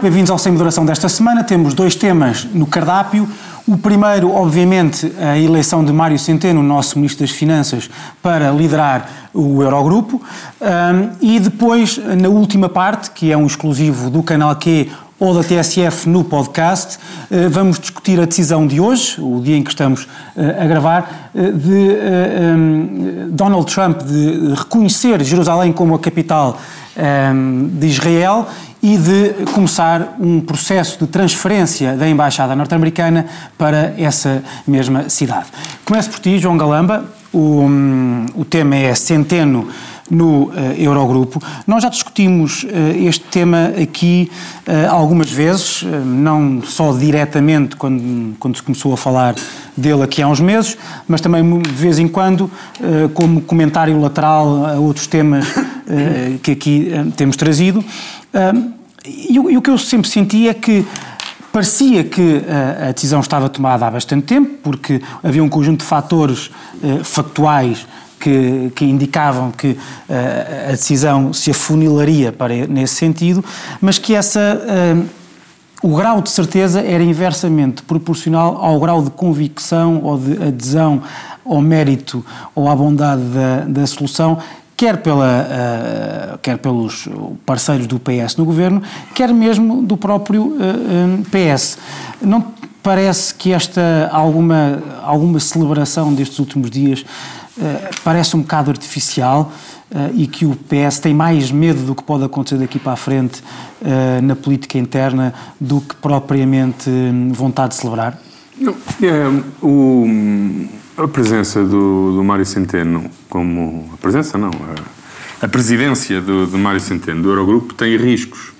noite, bem-vindos ao Sem Moderação desta semana. Temos dois temas no cardápio. O primeiro, obviamente, a eleição de Mário Centeno, nosso Ministro das Finanças, para liderar o Eurogrupo. Um, e depois, na última parte, que é um exclusivo do canal Q ou da TSF no podcast, uh, vamos discutir a decisão de hoje, o dia em que estamos uh, a gravar, uh, de Donald Trump de reconhecer Jerusalém como a capital de Israel e de começar um processo de transferência da Embaixada norte-americana para essa mesma cidade. Começo por ti, João Galamba. O, um, o tema é Centeno no uh, Eurogrupo. Nós já discutimos uh, este tema aqui uh, algumas vezes, não só diretamente quando, quando se começou a falar dele aqui há uns meses, mas também de vez em quando como comentário lateral a outros temas que aqui temos trazido. E, o que eu sempre senti é que Parecia que a, decisão estava tomada há bastante tempo, porque havia um conjunto de fatores factuais que, que indicavam que a decisão se afunilaria para, nesse sentido, mas que essa. O grau de certeza era inversamente proporcional ao grau de convicção ou de adesão ao mérito ou à bondade da, da solução quer, pela, uh, quer pelos parceiros do PS no governo, quer mesmo do próprio uh, um, PS. Não parece que esta alguma, alguma celebração destes últimos dias eh, parece um bocado artificial e que o PS tem mais medo do que pode acontecer daqui para a frente na política interna do que propriamente um, vontade de celebrar? Não, é, o, a presença do, do Mário Centeno como... A presença não, a, a presidência do, do Mário Centeno do Eurogrupo tem riscos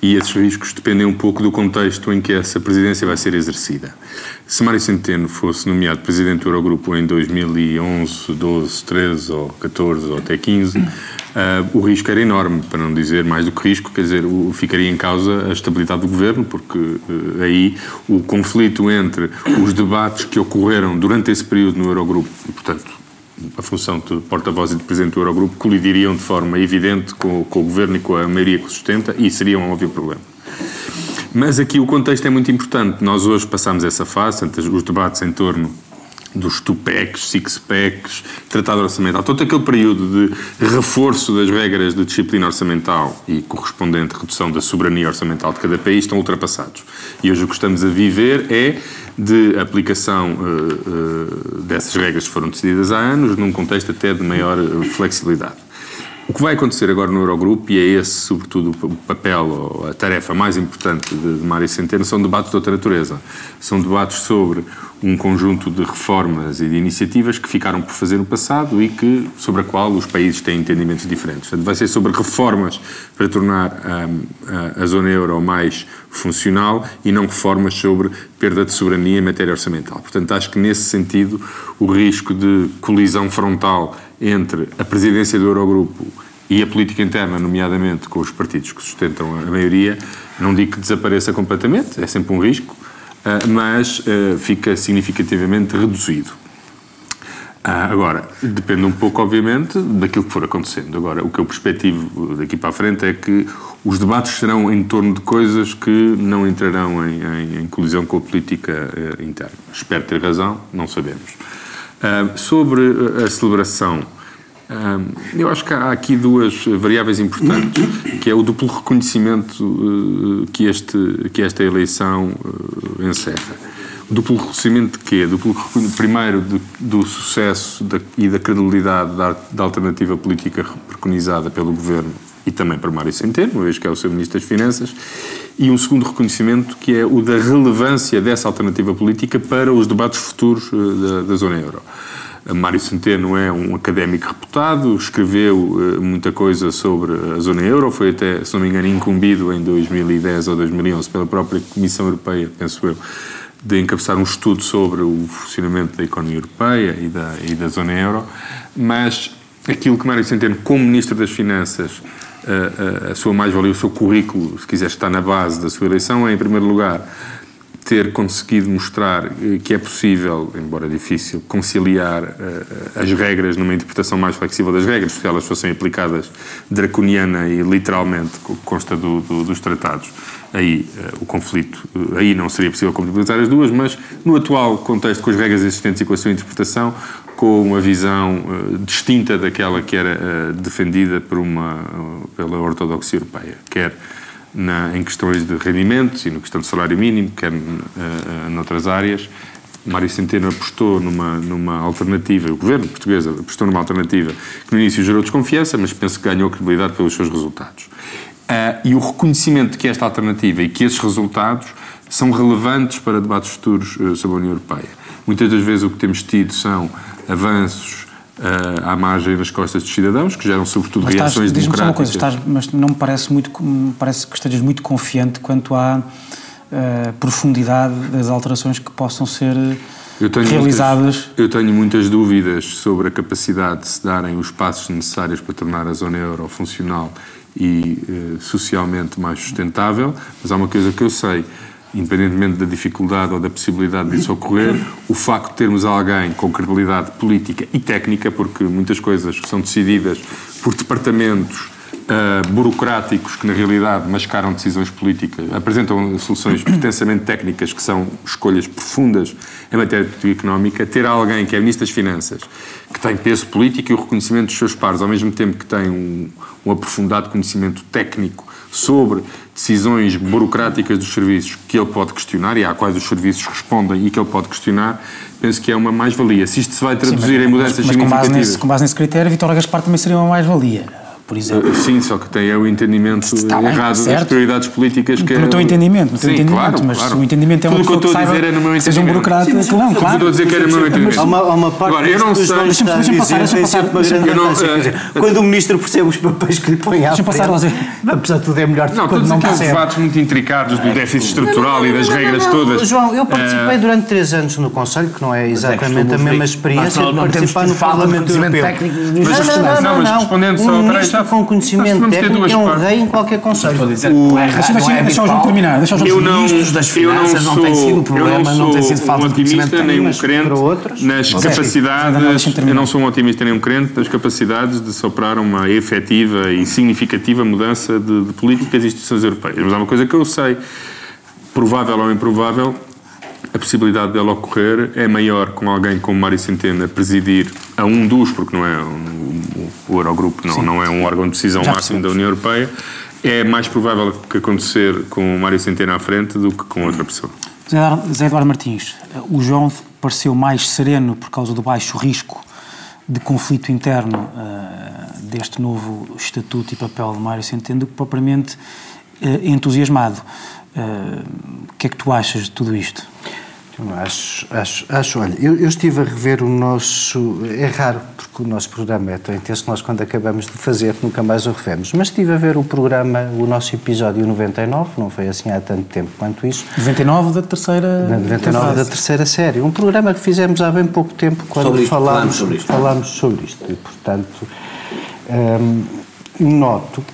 e esses riscos dependem um pouco do contexto em que essa presidência vai ser exercida. Se Mário Centeno fosse nomeado presidente do Eurogrupo em 2011, 12, 13 ou 14 ou até 15, uh, o risco era enorme, para não dizer mais do que risco, quer dizer, o, ficaria em causa a estabilidade do governo, porque uh, aí o conflito entre os debates que ocorreram durante esse período no Eurogrupo, e portanto a função de porta-voz e de presidente do Eurogrupo colidiriam de forma evidente com, com, o governo e com a maioria que o sustenta e seria um óbvio problema. Mas aqui o contexto é muito importante. Nós hoje passamos essa fase, os debates em torno dos two-packs, six-packs, tratado orçamental, todo aquele período de reforço das regras de disciplina orçamental e correspondente redução da soberania orçamental de cada país estão ultrapassados. E hoje o que estamos a viver é de aplicação uh, uh, dessas regras que foram decididas há anos, num contexto até de maior eh, flexibilidade. O que vai acontecer agora no Eurogrupo, e é esse, sobretudo, o papel ou a tarefa mais importante de, de Mário Centeno, são debates de outra natureza. São debates sobre um conjunto de reformas e de iniciativas que ficaram por fazer no passado e que, sobre a qual os países têm entendimentos diferentes. Portanto, vai ser sobre reformas para tornar um, a, a zona euro mais funcional e não reformas sobre perda de soberania em matéria orçamental. Portanto, acho que nesse sentido o risco de colisão frontal entre a presidência do Eurogrupo e a política interna, nomeadamente com os partidos que sustentam a maioria, não digo que desapareça completamente, é sempre um risco, eh, mas eh, fica significativamente reduzido. Ah, agora, depende um pouco, obviamente, daquilo que for acontecendo. Agora, o que eu perspectivo daqui para a frente é que os debates serão em torno de coisas que não entrarão em, em, em colisão com a política interna. Espero ter razão, não sabemos. Uh, sobre a celebração, uh, eu acho que há aqui duas variáveis importantes, que é o duplo reconhecimento que, este, que esta eleição encerra. Duplo reconhecimento de quê? Duplo primeiro de, do sucesso da, e da credibilidade da, da alternativa política preconizada pelo Governo e também para Mário Centeno, uma vez que é o seu Ministro das Finanças, e um segundo reconhecimento que é o da relevância dessa alternativa política para os debates futuros eh, da, da zona euro. Mário Centeno é um académico reputado, escreveu uh, muita coisa sobre a zona euro, foi até, se não me engano, incumbido em 2010 ou 2011 pela própria Comissão Europeia, penso eu, de encabeçar um estudo sobre o funcionamento da economia europeia e da, e da zona euro, mas aquilo que Mário Centeno, como Ministro das Finanças, a, a, a sua mais-valia, o seu currículo, se quiser, está na base da sua eleição, é, em primeiro lugar, ter conseguido mostrar eh, que é possível, embora difícil, conciliar uh, as regras numa interpretação mais flexível das regras, se elas fossem aplicadas draconiana e literalmente, consta do, do, dos tratados, aí uh, o conflito, uh, aí não seria possível compatibilizar as duas, mas no atual contexto, com as regras existentes e com a sua interpretação, com uma visão distinta daquela que era defendida por uma, pela ortodoxia europeia, quer na, em questões de rendimentos e na questão do salário mínimo, quer uh, noutras áreas. Mário Centeno apostou numa, numa alternativa, o governo português apostou numa alternativa que no início gerou desconfiança, mas penso que ganhou credibilidade pelos seus resultados. Uh, e o reconhecimento de que esta alternativa e que esses resultados são relevantes para debates futuros uh, sobre a União Europeia. Muitas das vezes o que temos tido são avanços uh, à margem das costas dos cidadãos, que geram sobretudo mas estás, reações democráticas. Uma coisa, estás, mas não me parece, muito, me parece que estejas muito confiante quanto à uh, profundidade das alterações que possam ser eu realizadas. Muitas, eu tenho muitas dúvidas sobre a capacidade de se darem os passos necessários para tornar a zona euro funcional e uh, socialmente mais sustentável, mas há uma coisa que eu sei independentemente da dificuldade ou da possibilidade disso ocorrer, o facto de termos alguém com credibilidade política e técnica, porque muitas coisas são decididas por departamentos uh, burocráticos que, na realidade, mascaram decisões políticas, apresentam soluções pretensamente técnicas que são escolhas profundas em matéria de política económica, ter alguém que é Ministro das Finanças, que tem peso político e o reconhecimento dos seus pares, ao mesmo tempo que tem um, um aprofundado conhecimento técnico sobre decisões burocráticas dos serviços que ele pode questionar e à quais os serviços respondem e que ele pode questionar, penso que é uma mais-valia. Se isto se vai traduzir Sim, mas, em mudanças mas, mas significativas... Com base, nesse, com base nesse critério, Vitória Gaspar também seria uma mais-valia por exemplo. Sim, só que tem o entendimento Está errado certo. das prioridades políticas que No é... teu entendimento, no teu Sim, entendimento, claro, mas claro. se o entendimento é uma Tudo o que eu estou a dizer é no meu entendimento. Seja um burocrata, sim, sim, não, claro. estou a dizer que era no meu entendimento. Há uma, há uma parte Agora, eu não sei... Deixa-me deixa passar, deixa passar. Uma grande não, uh, quando o ministro percebe os papéis que lhe põe à frente, passar, apesar de tudo é melhor não, quando não percebe. debates muito intricados do déficit estrutural e das regras todas. João, eu participei eh, durante três anos no Conselho, que não é, é exatamente a mesma experiência de participar no Parlamento Europeu. Não, não, mas respondendo só... Um ministro com conhecimento técnico é um rei em qualquer conselho. Estou a dizer, o, é, deixa, deixa, deixa o João terminar. Deixa eu não, ministros das finanças não, sou, não tem sido problema, não, não tem sido falta um de otimista nem um crente outros, nas capacidades. Eu não sou um otimista nem um crente das capacidades de soprar uma efetiva e significativa mudança de, de políticas e instituições europeias. Mas há uma coisa que eu sei, provável ou improvável, a possibilidade dela ocorrer é maior com alguém como Mário Centeno a presidir a um dos, porque não é um, o Eurogrupo não, não é um órgão de decisão Já máximo da União Europeia, é mais provável que acontecer com o Mário Centeno à frente do que com outra pessoa. Zé Eduardo Martins, o João pareceu mais sereno por causa do baixo risco de conflito interno uh, deste novo estatuto e papel de Mário Centeno do que propriamente uh, entusiasmado. Uh, o que é que tu achas de tudo isto? Acho, acho, acho olha, eu, eu, estive a rever o nosso. É raro, porque o nosso programa é tão intenso que nós, quando acabamos de fazer, nunca mais o revemos. Mas estive a ver o programa, o nosso episódio 99, não foi assim há tanto tempo quanto isso. 99 da terceira. 99 da terceira série. Um programa que fizemos há bem pouco tempo, quando sobre isto, falámos, sobre isto. falámos sobre isto. E, portanto, hum, noto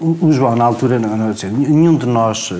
o João, na altura, não, não dizer, nenhum de nós, eh,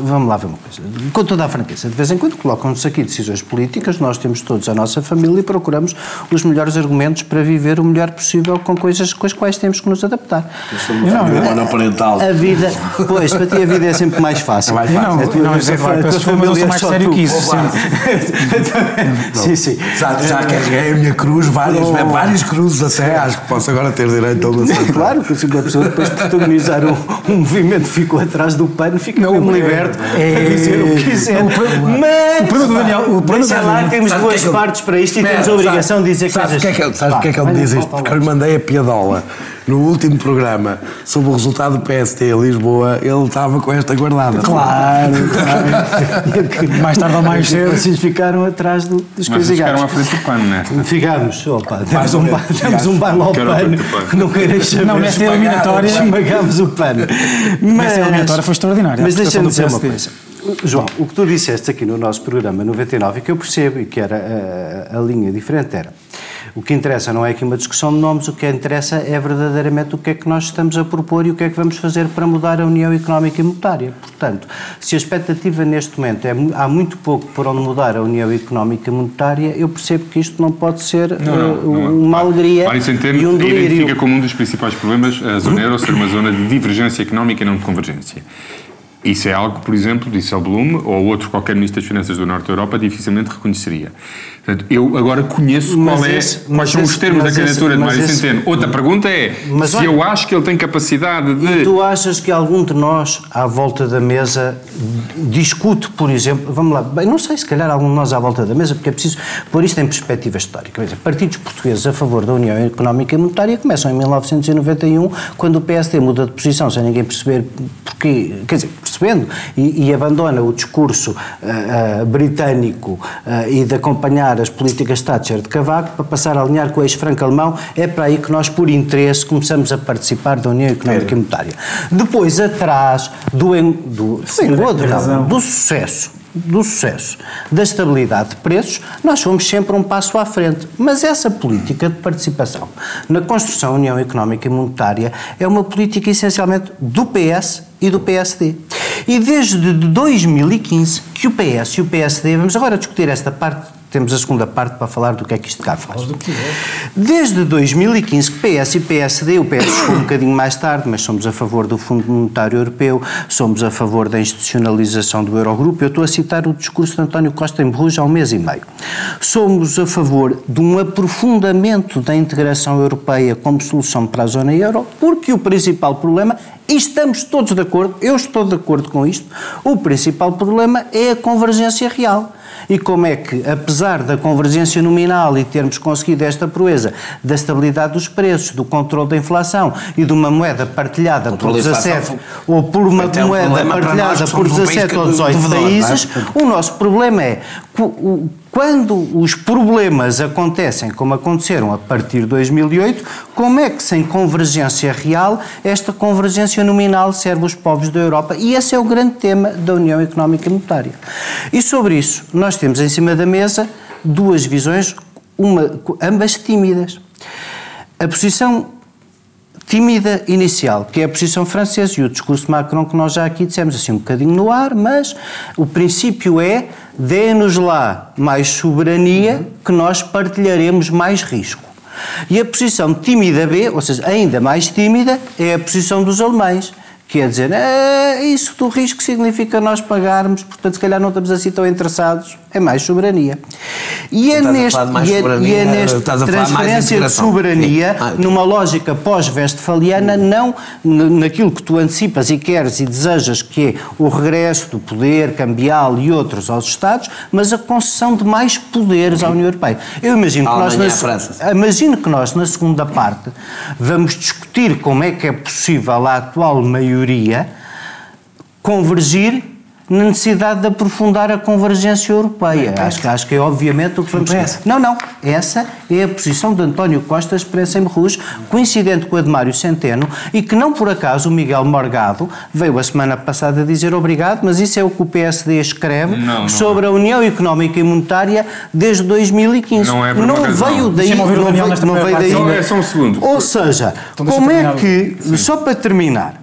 vamos lá ver uma coisa, com toda a franqueza, de vez em quando colocam-nos aqui decisões políticas, nós temos todos a nossa família e procuramos os melhores argumentos para viver o melhor possível com coisas com as quais temos que nos adaptar. Não, não, monoparental. A vida, pois, para ti a vida é sempre mais fácil. É mais fácil. Não, a tua, não, é a tua família é mais sério que isso. Sim, sim. Já, já carreguei a minha cruz, várias, oh. várias cruzes até, acho que posso agora ter direito a uma Claro, que a pessoa depois protagonizar um, um movimento ficou atrás do pano, fica não, mesmo liberto é, a dizer o que quiser. Mas, o problema do Daniel, o problema deixa lá, temos duas partes para isto e temos a obrigação de dizer sabe, coisas. Que é que, sabe é que ele diz isto? Porque eu lhe mandei a piadola no último programa sobre o resultado do PST em Lisboa, ele estava com esta guardada. Claro, claro. mais tarde ou mais cedo. Vocês ficaram atrás do, dos Mas ficaram à frente do pano, né? Ficámos, opa, temos um, temos um banho ao pano. Não queiras saber. Não, nesta eliminatória. Esmagámos o pano. Mas, nesta eliminatória foi extraordinária. Mas deixa-me dizer uma coisa. João, o que tu disseste aqui no nosso programa 99 e que eu percebo e que era a, a linha diferente era O que interessa não é aqui uma discussão de nomes, o que interessa é verdadeiramente o que é que nós estamos a propor e o que é que vamos fazer para mudar a União Económica e Monetária. Portanto, se a expectativa neste momento é há muito pouco por onde mudar a União Económica e Monetária, eu percebo que isto não pode ser não, não, uh, não, uma alegria Mário Centeno e um delírio. identifica como um dos principais problemas a zona euro ser uma zona de divergência económica e não de convergência. Isso é algo por exemplo, disse ao Blum ou outro qualquer ministro das Finanças do Norte da Europa dificilmente reconheceria. Portanto, eu agora conheço qual é, esse, quais são esse, os termos da candidatura esse, de Mário esse, Centeno. Outra pergunta é se olha, eu acho que ele tem capacidade de... E tu achas que algum de nós, à volta da mesa, discute, por exemplo... Vamos lá, bem, não sei, se calhar algum de nós à volta da mesa, porque é preciso pôr isto em perspectiva histórica. Dizer, partidos portugueses a favor da União Económica e Monetária começam em 1991, quando o PSD muda de posição, sem ninguém perceber porquê... Quer dizer, percebendo, e, e abandona o discurso uh, uh, britânico uh, e de acompanhar as políticas Thatcher de Cavaco para passar a alinhar com o ex-franco alemão, é para aí que nós, por interesse, começamos a participar da União Económica e Monetária. Depois, atrás do, do, do, do sucesso do sucesso, da estabilidade de preços, nós fomos sempre um passo à frente. Mas essa política de participação na construção da União Económica e Monetária é uma política essencialmente do PS e do PSD. E desde 2015 que o PS e o PSD, vamos agora discutir esta parte temos a segunda parte para falar do que é que isto cá faz. Desde 2015 que PS e PSD, o PS chegou um bocadinho mais tarde, mas somos a favor do Fundo Monetário Europeu, somos a favor da institucionalização do Eurogrupo. Eu estou a citar o discurso de António Costa em Bruges há um mês e meio. Somos a favor de um aprofundamento da integração europeia como solução para a zona euro, porque o principal problema e estamos todos de acordo, eu estou de acordo com isto, o principal problema é a convergência real e como é que, apesar da convergência nominal e termos conseguido esta proeza da estabilidade dos preços, do controle da inflação e de uma moeda partilhada por 17 ou por uma moeda partilhada por 17 ou 18 países, o nosso problema é quando os problemas acontecem, como aconteceram a partir de 2008, como é que sem convergência real, esta convergência nominal serve os povos da Europa? E esse é o grande tema da União Económica e Monetária. E sobre isso, nós temos em cima da mesa duas visões, uma, ambas tímidas. A posição tímida inicial, que é a posição francesa e o discurso Macron que nós já aqui dissemos assim um bocadinho no ar, mas o princípio é dê-nos lá mais soberania que nós partilharemos mais risco. E a posição tímida B, ou seja, ainda mais tímida, é a posição dos alemães Quer dizer, é, isso do risco significa nós pagarmos, portanto, se calhar não estamos assim tão interessados, é mais soberania. E é neste, e é, e é neste transferência de soberania, ah, numa lógica pós-westfaliana, não naquilo que tu antecipas e queres e desejas, que é o regresso do poder cambial e outros aos Estados, mas a concessão de mais poderes à União Europeia. Eu imagino que, nós na, imagino que nós, na segunda parte, vamos discutir como é que é possível a atual maioria maioria, convergir na necessidade de aprofundar a convergência europeia. acho, que, acho que é obviamente o que vamos fazer. Não, não. Essa é a posição de António Costa expressa em Berruz, coincidente com a de Mário Centeno, e que não por acaso o Miguel Morgado veio a semana passada dizer obrigado, mas isso é o que o PSD escreve não, não sobre é. a União Económica e Monetária desde 2015. Não é Não veio daí. Não veio, não veio daí. Só, é só um segundo. Ou seja, então como é que, Sim. só para terminar,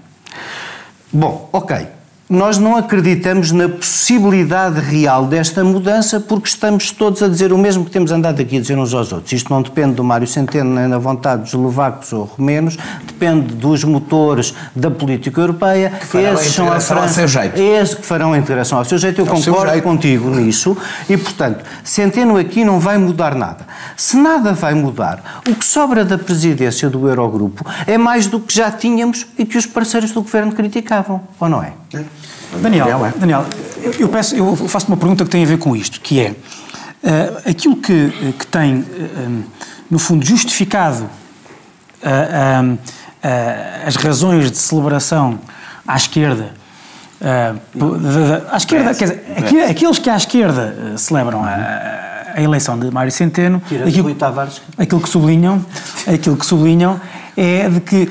Bom, ok. Nós não acreditamos na possibilidade real desta mudança porque estamos todos a dizer o mesmo que temos andado aqui a dizer uns aos outros. Isto não depende do Mário Centeno nem da vontade dos eslovacos ou romenos, depende dos motores da política europeia. Que farão Esses a integração são a ao seu jeito. Esses que farão a integração ao seu jeito. Eu ao concordo jeito. contigo nisso e, portanto, Centeno aqui não vai mudar nada. Se nada vai mudar, o que sobra da presidência do Eurogrupo é mais do que já tínhamos e que os parceiros do governo criticavam, ou não é? é. Daniel, é? Daniel eu, eu, peço, eu faço uma pergunta que tem a ver com isto, que é uh, aquilo que, que tem, uh, no fundo, justificado uh, as razões de celebração à esquerda à esquerda, quer dizer, aqueles que à esquerda celebram a, a, eleição de Mário Centeno, aquilo, aquilo, que sublinham, aquilo que sublinham é de que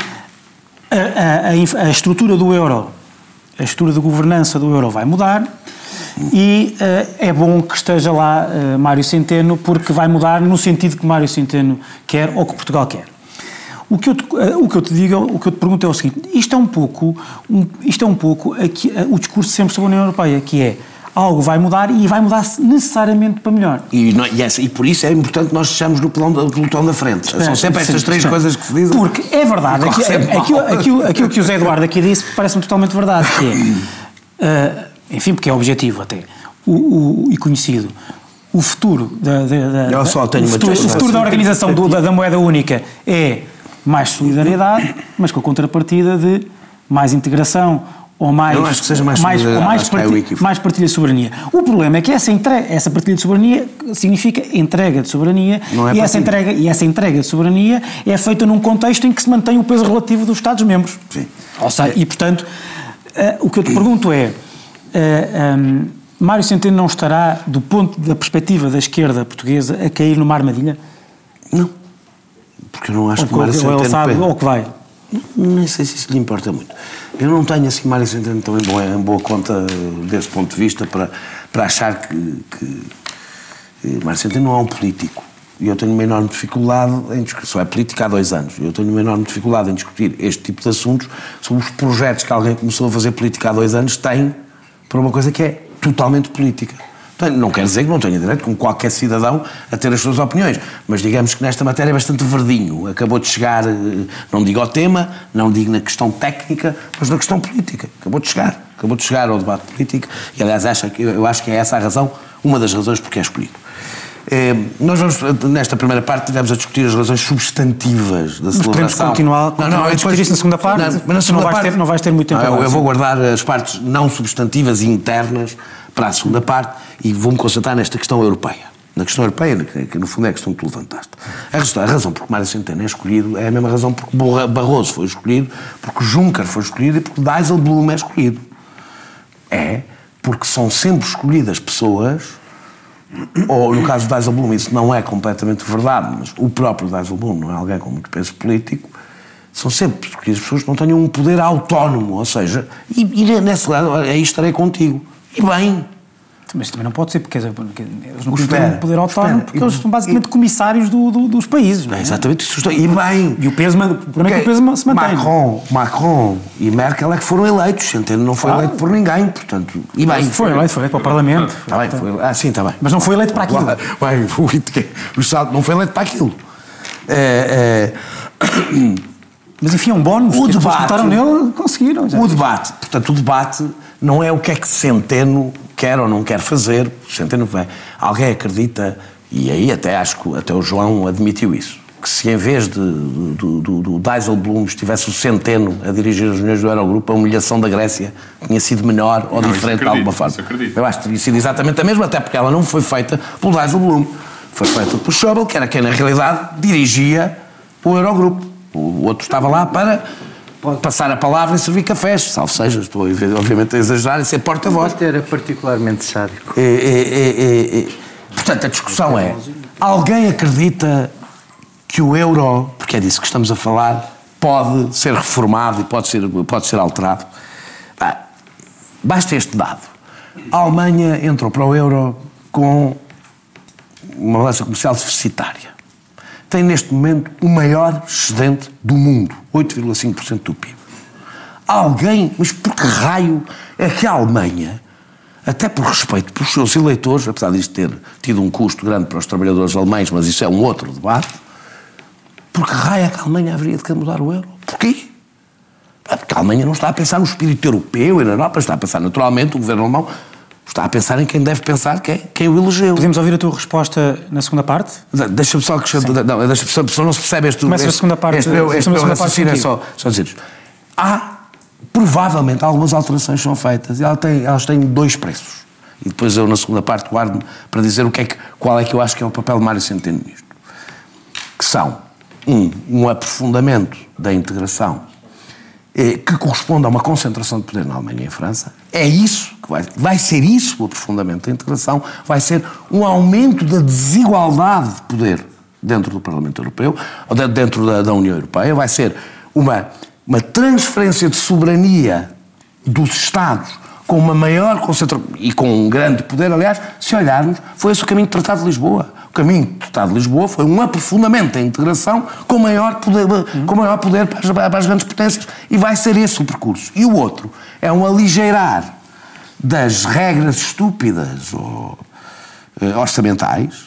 a, a, a estrutura do euro a estrutura de governança do euro vai mudar e uh, é bom que esteja lá uh, Mário Centeno, porque vai mudar no sentido que Mário Centeno quer ou que Portugal quer. O que, eu te, uh, o que eu te digo, o que eu te pergunto é o seguinte: isto é um pouco, um, isto é um pouco aqui, o discurso sempre sobre a União Europeia, que é algo vai mudar e vai mudar necessariamente para melhor. E, não, e, essa, e por isso é importante nós estejamos no pelotão, pelotão da frente. Espera, São sempre estas sim, três espera. coisas que se dizem. Porque é verdade, aqui, aquilo, aquilo, aquilo, que o Zé Eduardo aqui disse parece-me totalmente verdade, que é, uh, enfim, porque é objetivo até, o, o, e conhecido, o futuro da, da, da, só tenho o futuro, o futuro da organização do, da, da moeda única é mais solidariedade, mas com a contrapartida de mais integração, ou mais, Eu acho que seja mais, mais, ou mais, partilha, é mais partilha de soberania. O problema é que essa, entrega, essa partilha de soberania significa entrega de soberania é e, essa entrega, e essa entrega de soberania é feita num contexto em que se mantém o peso relativo dos Estados-membros. Ou seja, e portanto, uh, o que eu te pergunto é, uh, eh, um, ehm, Mário Centeno não estará, do ponto da perspectiva da esquerda portuguesa, a cair numa armadilha? Não. Porque eu não acho ou, que Mário Centeno... Ou ele sabe, ou que vai. Nem sei se isso lhe importa muito. Eu não tenho assim Mário Centeno tão em boa, em boa conta desse ponto de vista para, para achar que, que Mário Centeno não é um político. E eu tenho uma enorme dificuldade em discutir, só é política há dois anos, eu tenho uma enorme dificuldade em discutir este tipo de assuntos sobre os projetos que alguém começou a fazer política há dois anos tem para uma coisa que é totalmente política. Não quer dizer que não tenha direito, como qualquer cidadão, a ter as suas opiniões, mas digamos que nesta matéria é bastante verdinho. Acabou de chegar, eh, não digo ao tema, não digo na questão técnica, mas na questão política. Acabou de chegar. Acabou de chegar ao debate político e, aliás, acho, eu acho que é essa a razão, uma das razões porque é escolhido. É, nós vamos, nesta primeira parte, tivemos a discutir as razões substantivas da celebração. Podemos continuar, continuar não, não, a discutir isso na segunda parte? Não, mas na segunda não, parte, vais ter, não vais ter muito tempo. Não, eu, eu vou guardar as partes não substantivas e internas para a segunda parte e vou-me concentrar nesta questão europeia. Na questão europeia, que no fundo é a questão que tu levantaste. A razão, por que Mário Centeno é escolhido é a mesma razão porque Barroso foi escolhido, porque Juncker foi escolhido e porque Dijsselbloem é escolhido. É porque são sempre escolhidas pessoas, ou no caso de Dijsselbloem isso não é completamente verdade, mas o próprio Dijsselbloem não é alguém com muito peso político, são sempre escolhidas pessoas que não tenham um poder autónomo, ou seja, e, e nesse lado aí estarei contigo. E bem. Mas também não pode ser, porque eles não têm um poder autónomo, porque eles são basicamente comissários do, do, dos países. É? Exatamente, isso e bem. E o peso, o problema é que o peso se mantém. Macron, Macron e Merkel é que foram eleitos, Centeno não foi ah. eleito por ninguém, portanto, e bem. Foi eleito, foi eleito para o Parlamento. Está bem, foi, ah, sim, está bem. Mas não foi eleito para aquilo. Bem, o Estado não foi eleito para aquilo. É, é... Mas enfim, é um bónus. O debate, votaram nele, conseguiram. Já. O debate, portanto, o debate não é o que é que Centeno quer ou não quer fazer. Centeno vem. Alguém acredita, e aí até acho que até o João admitiu isso, que se em vez de, do, do, do Dijsselbloem estivesse o Centeno a dirigir as reuniões do Eurogrupo, a humilhação da Grécia tinha sido menor ou não, diferente acredito, de alguma forma. Eu acho que teria sido exatamente a mesma, até porque ela não foi feita pelo Dijsselbloem. Foi feita por Schäuble, que era quem na realidade dirigia o Eurogrupo. O outro estava lá para Pode passar a palavra e servir cafés, salvo seja, estou obviamente a exagerar e ser porta-voz. Era particularmente sádico. É, é, é, Portanto, a discussão é: alguém acredita que o euro, porque é disso que estamos a falar, pode ser reformado e pode ser, pode ser alterado? Ah, basta este dado. A Alemanha entrou para o euro com uma balança comercial deficitária tem neste momento o maior excedente do mundo, 8,5% do PIB. Alguém, mas por que raio é que a Alemanha, até por respeito pelos seus eleitores, apesar disto ter tido um custo grande para os trabalhadores alemães, mas isso é um outro debate, por que raio é que a Alemanha haveria de querer mudar o euro? Porquê? É porque a Alemanha não está a pensar no espírito europeu e na Europa, está a pensar naturalmente, o governo alemão está a pensar em quem deve pensar, quem, quem o elegeu. Podemos ouvir a tua resposta na segunda parte? Deixa-me só que. Não, deixa só, não se percebe este. Começa este, a segunda parte. Este, este, este meu raciocínio é só, só dizer Há, provavelmente, algumas alterações são feitas e elas têm, elas têm dois preços. E depois eu, na segunda parte, guardo-me para dizer o que é que, qual é que eu acho que é o papel de Mário Centeno nisto. Que são, um, um aprofundamento da integração que corresponde a uma concentração de poder na Alemanha e em França. É isso que vai, vai ser isso o aprofundamento da integração, vai ser um aumento da desigualdade de poder dentro do Parlamento Europeu, ou dentro da, da União Europeia, vai ser uma, uma transferência de soberania dos Estados com uma maior concentração e com um grande poder, aliás, se olharmos, foi esse o caminho do Tratado de Lisboa. Caminho do Tratado de Lisboa foi um aprofundamento da integração com maior poder, com maior poder para, as, para as grandes potências e vai ser esse o percurso. E o outro é um aligeirar das regras estúpidas ou uh, orçamentais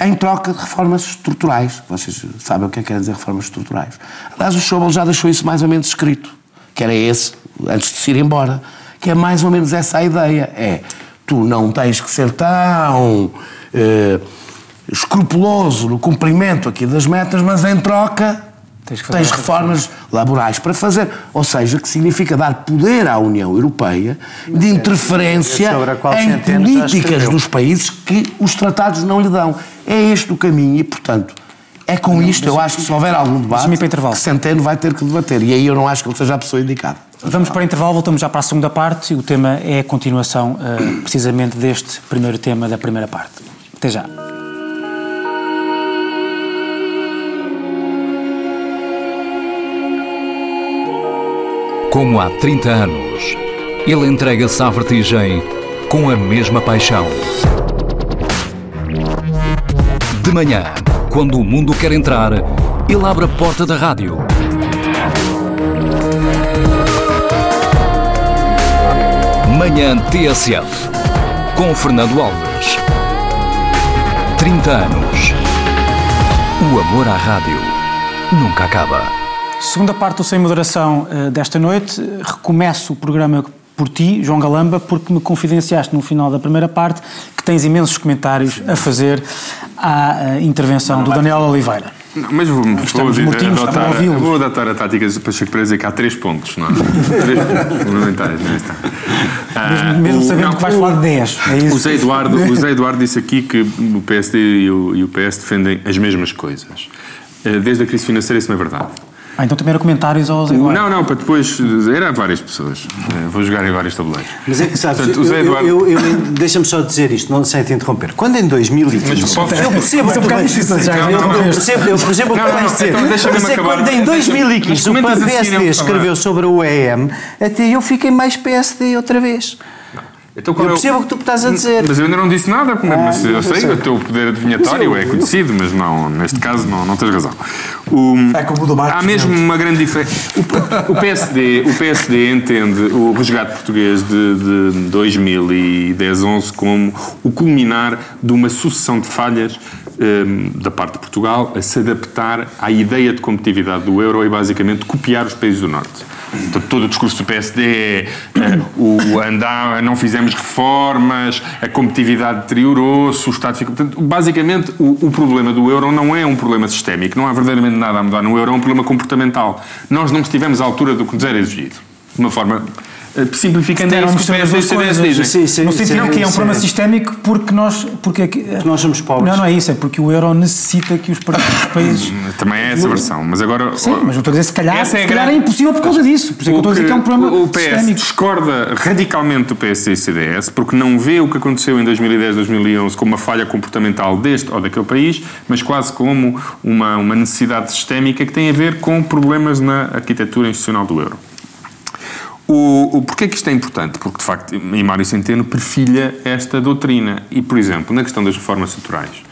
em troca de reformas estruturais. Vocês sabem o que é que quer dizer reformas estruturais. Aliás, o Schauble já deixou isso mais ou menos escrito, que era esse, antes de se ir embora, que é mais ou menos essa a ideia. É, tu não tens que ser tão uh, escrupuloso no cumprimento aqui das metas, mas em troca Tens, tens reformas laborais para fazer. Ou seja, que significa dar poder à União Europeia de interferência em políticas dos países que os tratados não lhe dão. É este o caminho e, portanto, é com não, isto, eu acho que se houver algum debate, que Centeno vai ter que debater. E aí eu não acho que ele seja a pessoa indicada. Vamos para o intervalo, voltamos já para a segunda parte e o tema é a continuação, uh, precisamente, deste primeiro tema da primeira parte. Até já. Como há 30 anos, ele entrega-se à vertigem com a mesma paixão. De manhã, quando o mundo quer entrar, ele abre a porta da rádio. Manhã TSF, com Fernando Alves. 30 anos. O amor à rádio nunca acaba. Segunda parte do Sem Moderação uh, desta noite. Recomeço o programa por ti, João Galamba, porque me confidenciaste no final da primeira parte que tens imensos comentários a fazer à uh, intervenção não, não do Daniel Oliveira. Não, mas vou, Estamos vou, adotar, vou adotar a tática Pacheco para dizer que há três pontos, não é? três pontos fundamentais. Não é? mesmo, mesmo sabendo não, que vais falar de 10. É? O, Zé Eduardo, o Zé Eduardo disse aqui que o PSD e o, e o PS defendem as mesmas coisas. Eh, desde a crise financeira isso não é verdade. Ah, então também era comentários aos iguais. Não, não, para depois. Era várias pessoas. Eh, vou jogar em vários tabuleiros. Mas é que sabes, Portanto, eu, Eduardo... eu, eu, eu deixa-me só dizer isto, não sem te interromper. Quando em 2015. eu percebo vais dizer. Eu percebo, eu percebo o que vais dizer. Então deixa-me acabar. Quando em 2015 o PSD escreveu sobre o EM, até eu fiquei mais PSD outra vez. Então, eu percebo o que tu estás a dizer. Mas eu ainda não disse nada, mas ah, eu sei, o teu poder adivinhatório é conhecido, mas não, neste caso não, não tens razão. O, é como o do Marcos, Há mesmo uma grande diferença. O, o, PSD, o PSD entende o resgate português de, de 2010, 11 como o culminar de uma sucessão de falhas um, da parte de Portugal a se adaptar à ideia de competitividade do euro e basicamente copiar os países do Norte. Todo o discurso do PSD é, é o andar, não fizemos reformas, a competitividade deteriorou-se, o Estado fica. Portanto, basicamente, o, o, problema do euro não é um problema sistémico, não há verdadeiramente nada a mudar no euro, é um problema comportamental. Nós não estivemos à altura do que nos era exigido. De uma forma eh, simplificando é isso que o PSD e o dizem. Sim, sim, no sentido que é um problema sistémico porque nós... Porque, porque nós somos pobres. Não, não é isso, é porque o euro necessita que os países... Hum, também é essa versão, mas agora... Sim, mas eu estou a dizer, se calhar, é, se calhar é impossível por causa disso. Por isso é que eu estou a dizer que é um problema O PS sistémico. discorda radicalmente do PSD e CDS porque não vê o que aconteceu em 2010, 2011 como uma falha comportamental deste ou daquele país, mas quase como uma, uma necessidade sistémica que tem a ver com problemas na arquitetura institucional do euro. O, o, porquê que isto é importante? Porque, de facto, e Mário Centeno perfilha esta doutrina. E, por exemplo, na questão das reformas estruturais,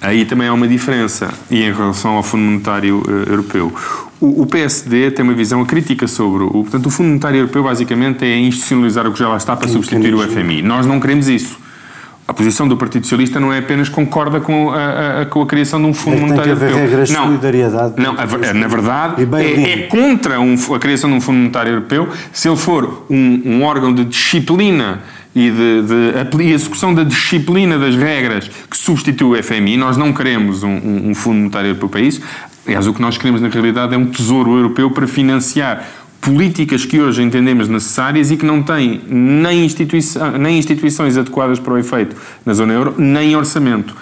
aí também há uma diferença, e em relação ao Fundo Monetário uh, Europeu. O, o, PSD tem uma visão crítica sobre o... Portanto, o Fundo Monetário Europeu, basicamente, é institucionalizar o que já lá está para substituir o FMI. Nós não queremos isso a posição do Partido Socialista não é apenas concorda com a, a com a criação de um Fundo Monetário Europeu. Tem que haver regras de solidariedade. Não, a, na verdade, é, é, contra um, a criação de um Fundo Monetário Europeu se ele for um, um órgão de disciplina e de, de, de, execução da disciplina das regras que substitui o FMI. Nós não queremos um, um, um Fundo Monetário Europeu para isso. Aliás, o que nós queremos na realidade é um Tesouro Europeu para financiar políticas que hoje entendemos necessárias e que não têm nem, nem instituições adequadas para o efeito na zona euro, nem orçamento.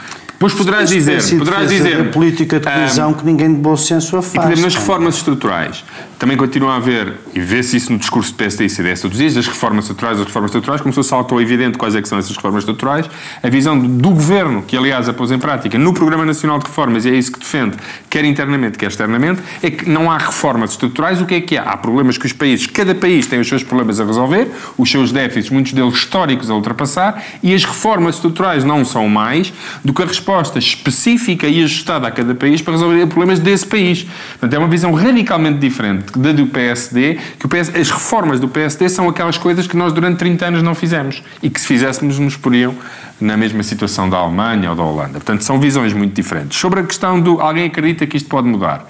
Pois poderás dizer, poderás dizer. A política de coesão um, que ninguém de bom senso a faz. E, nas reformas estruturais, também continua a haver, e vê-se isso no discurso do PSD e CDS todos os dias, as reformas estruturais, as reformas estruturais, como se saltou evidente quais é que são essas reformas estruturais, a visão do governo, que aliás a pôs em prática no Programa Nacional de Reformas, e é isso que defende, quer internamente, quer externamente, é que não há reformas estruturais, o que é que há? Há problemas que os países, cada país tem os seus problemas a resolver, os seus déficits, muitos deles históricos a ultrapassar, e as reformas estruturais não são mais do que a resposta específica e ajustada a cada país para resolver problemas desse país. Portanto, é uma visão radicalmente diferente da do PSD, que PS, as reformas do PSD são aquelas coisas que nós durante 30 anos não fizemos e que se fizéssemos nos poriam na mesma situação da Alemanha ou da Holanda. Portanto, são visões muito diferentes. Sobre a questão do alguém acredita que isto pode mudar.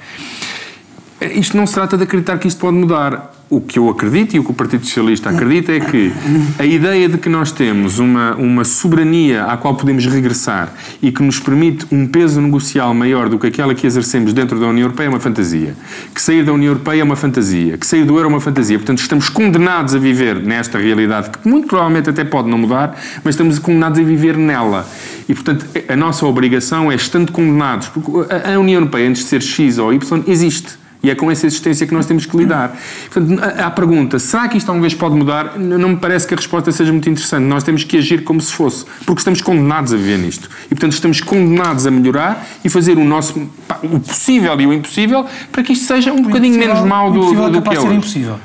Isto não se trata de acreditar que isto pode mudar o que eu acredito e o que o Partido Socialista acredita é que a ideia de que nós temos uma, uma soberania à qual podemos regressar e que nos permite um peso negocial maior do que aquela que exercemos dentro da União Europeia é uma fantasia. Que sair da União Europeia é uma fantasia. Que sair do euro é uma fantasia. Portanto, estamos condenados a viver nesta realidade que muito provavelmente até pode não mudar, mas estamos condenados a viver nela. E, portanto, a nossa obrigação é, estando condenados, porque a União Europeia, antes de ser X ou Y, existe. E é com essa existência que nós temos que lidar. Portanto, à pergunta, será que isto alguma vez pode mudar? Não me parece que a resposta seja muito interessante. Nós temos que agir como se fosse, porque estamos condenados a viver nisto. E, portanto, estamos condenados a melhorar e fazer o nosso, o possível e o impossível para que isto seja um bocadinho menos mau do, do, do que é hoje. Impossível.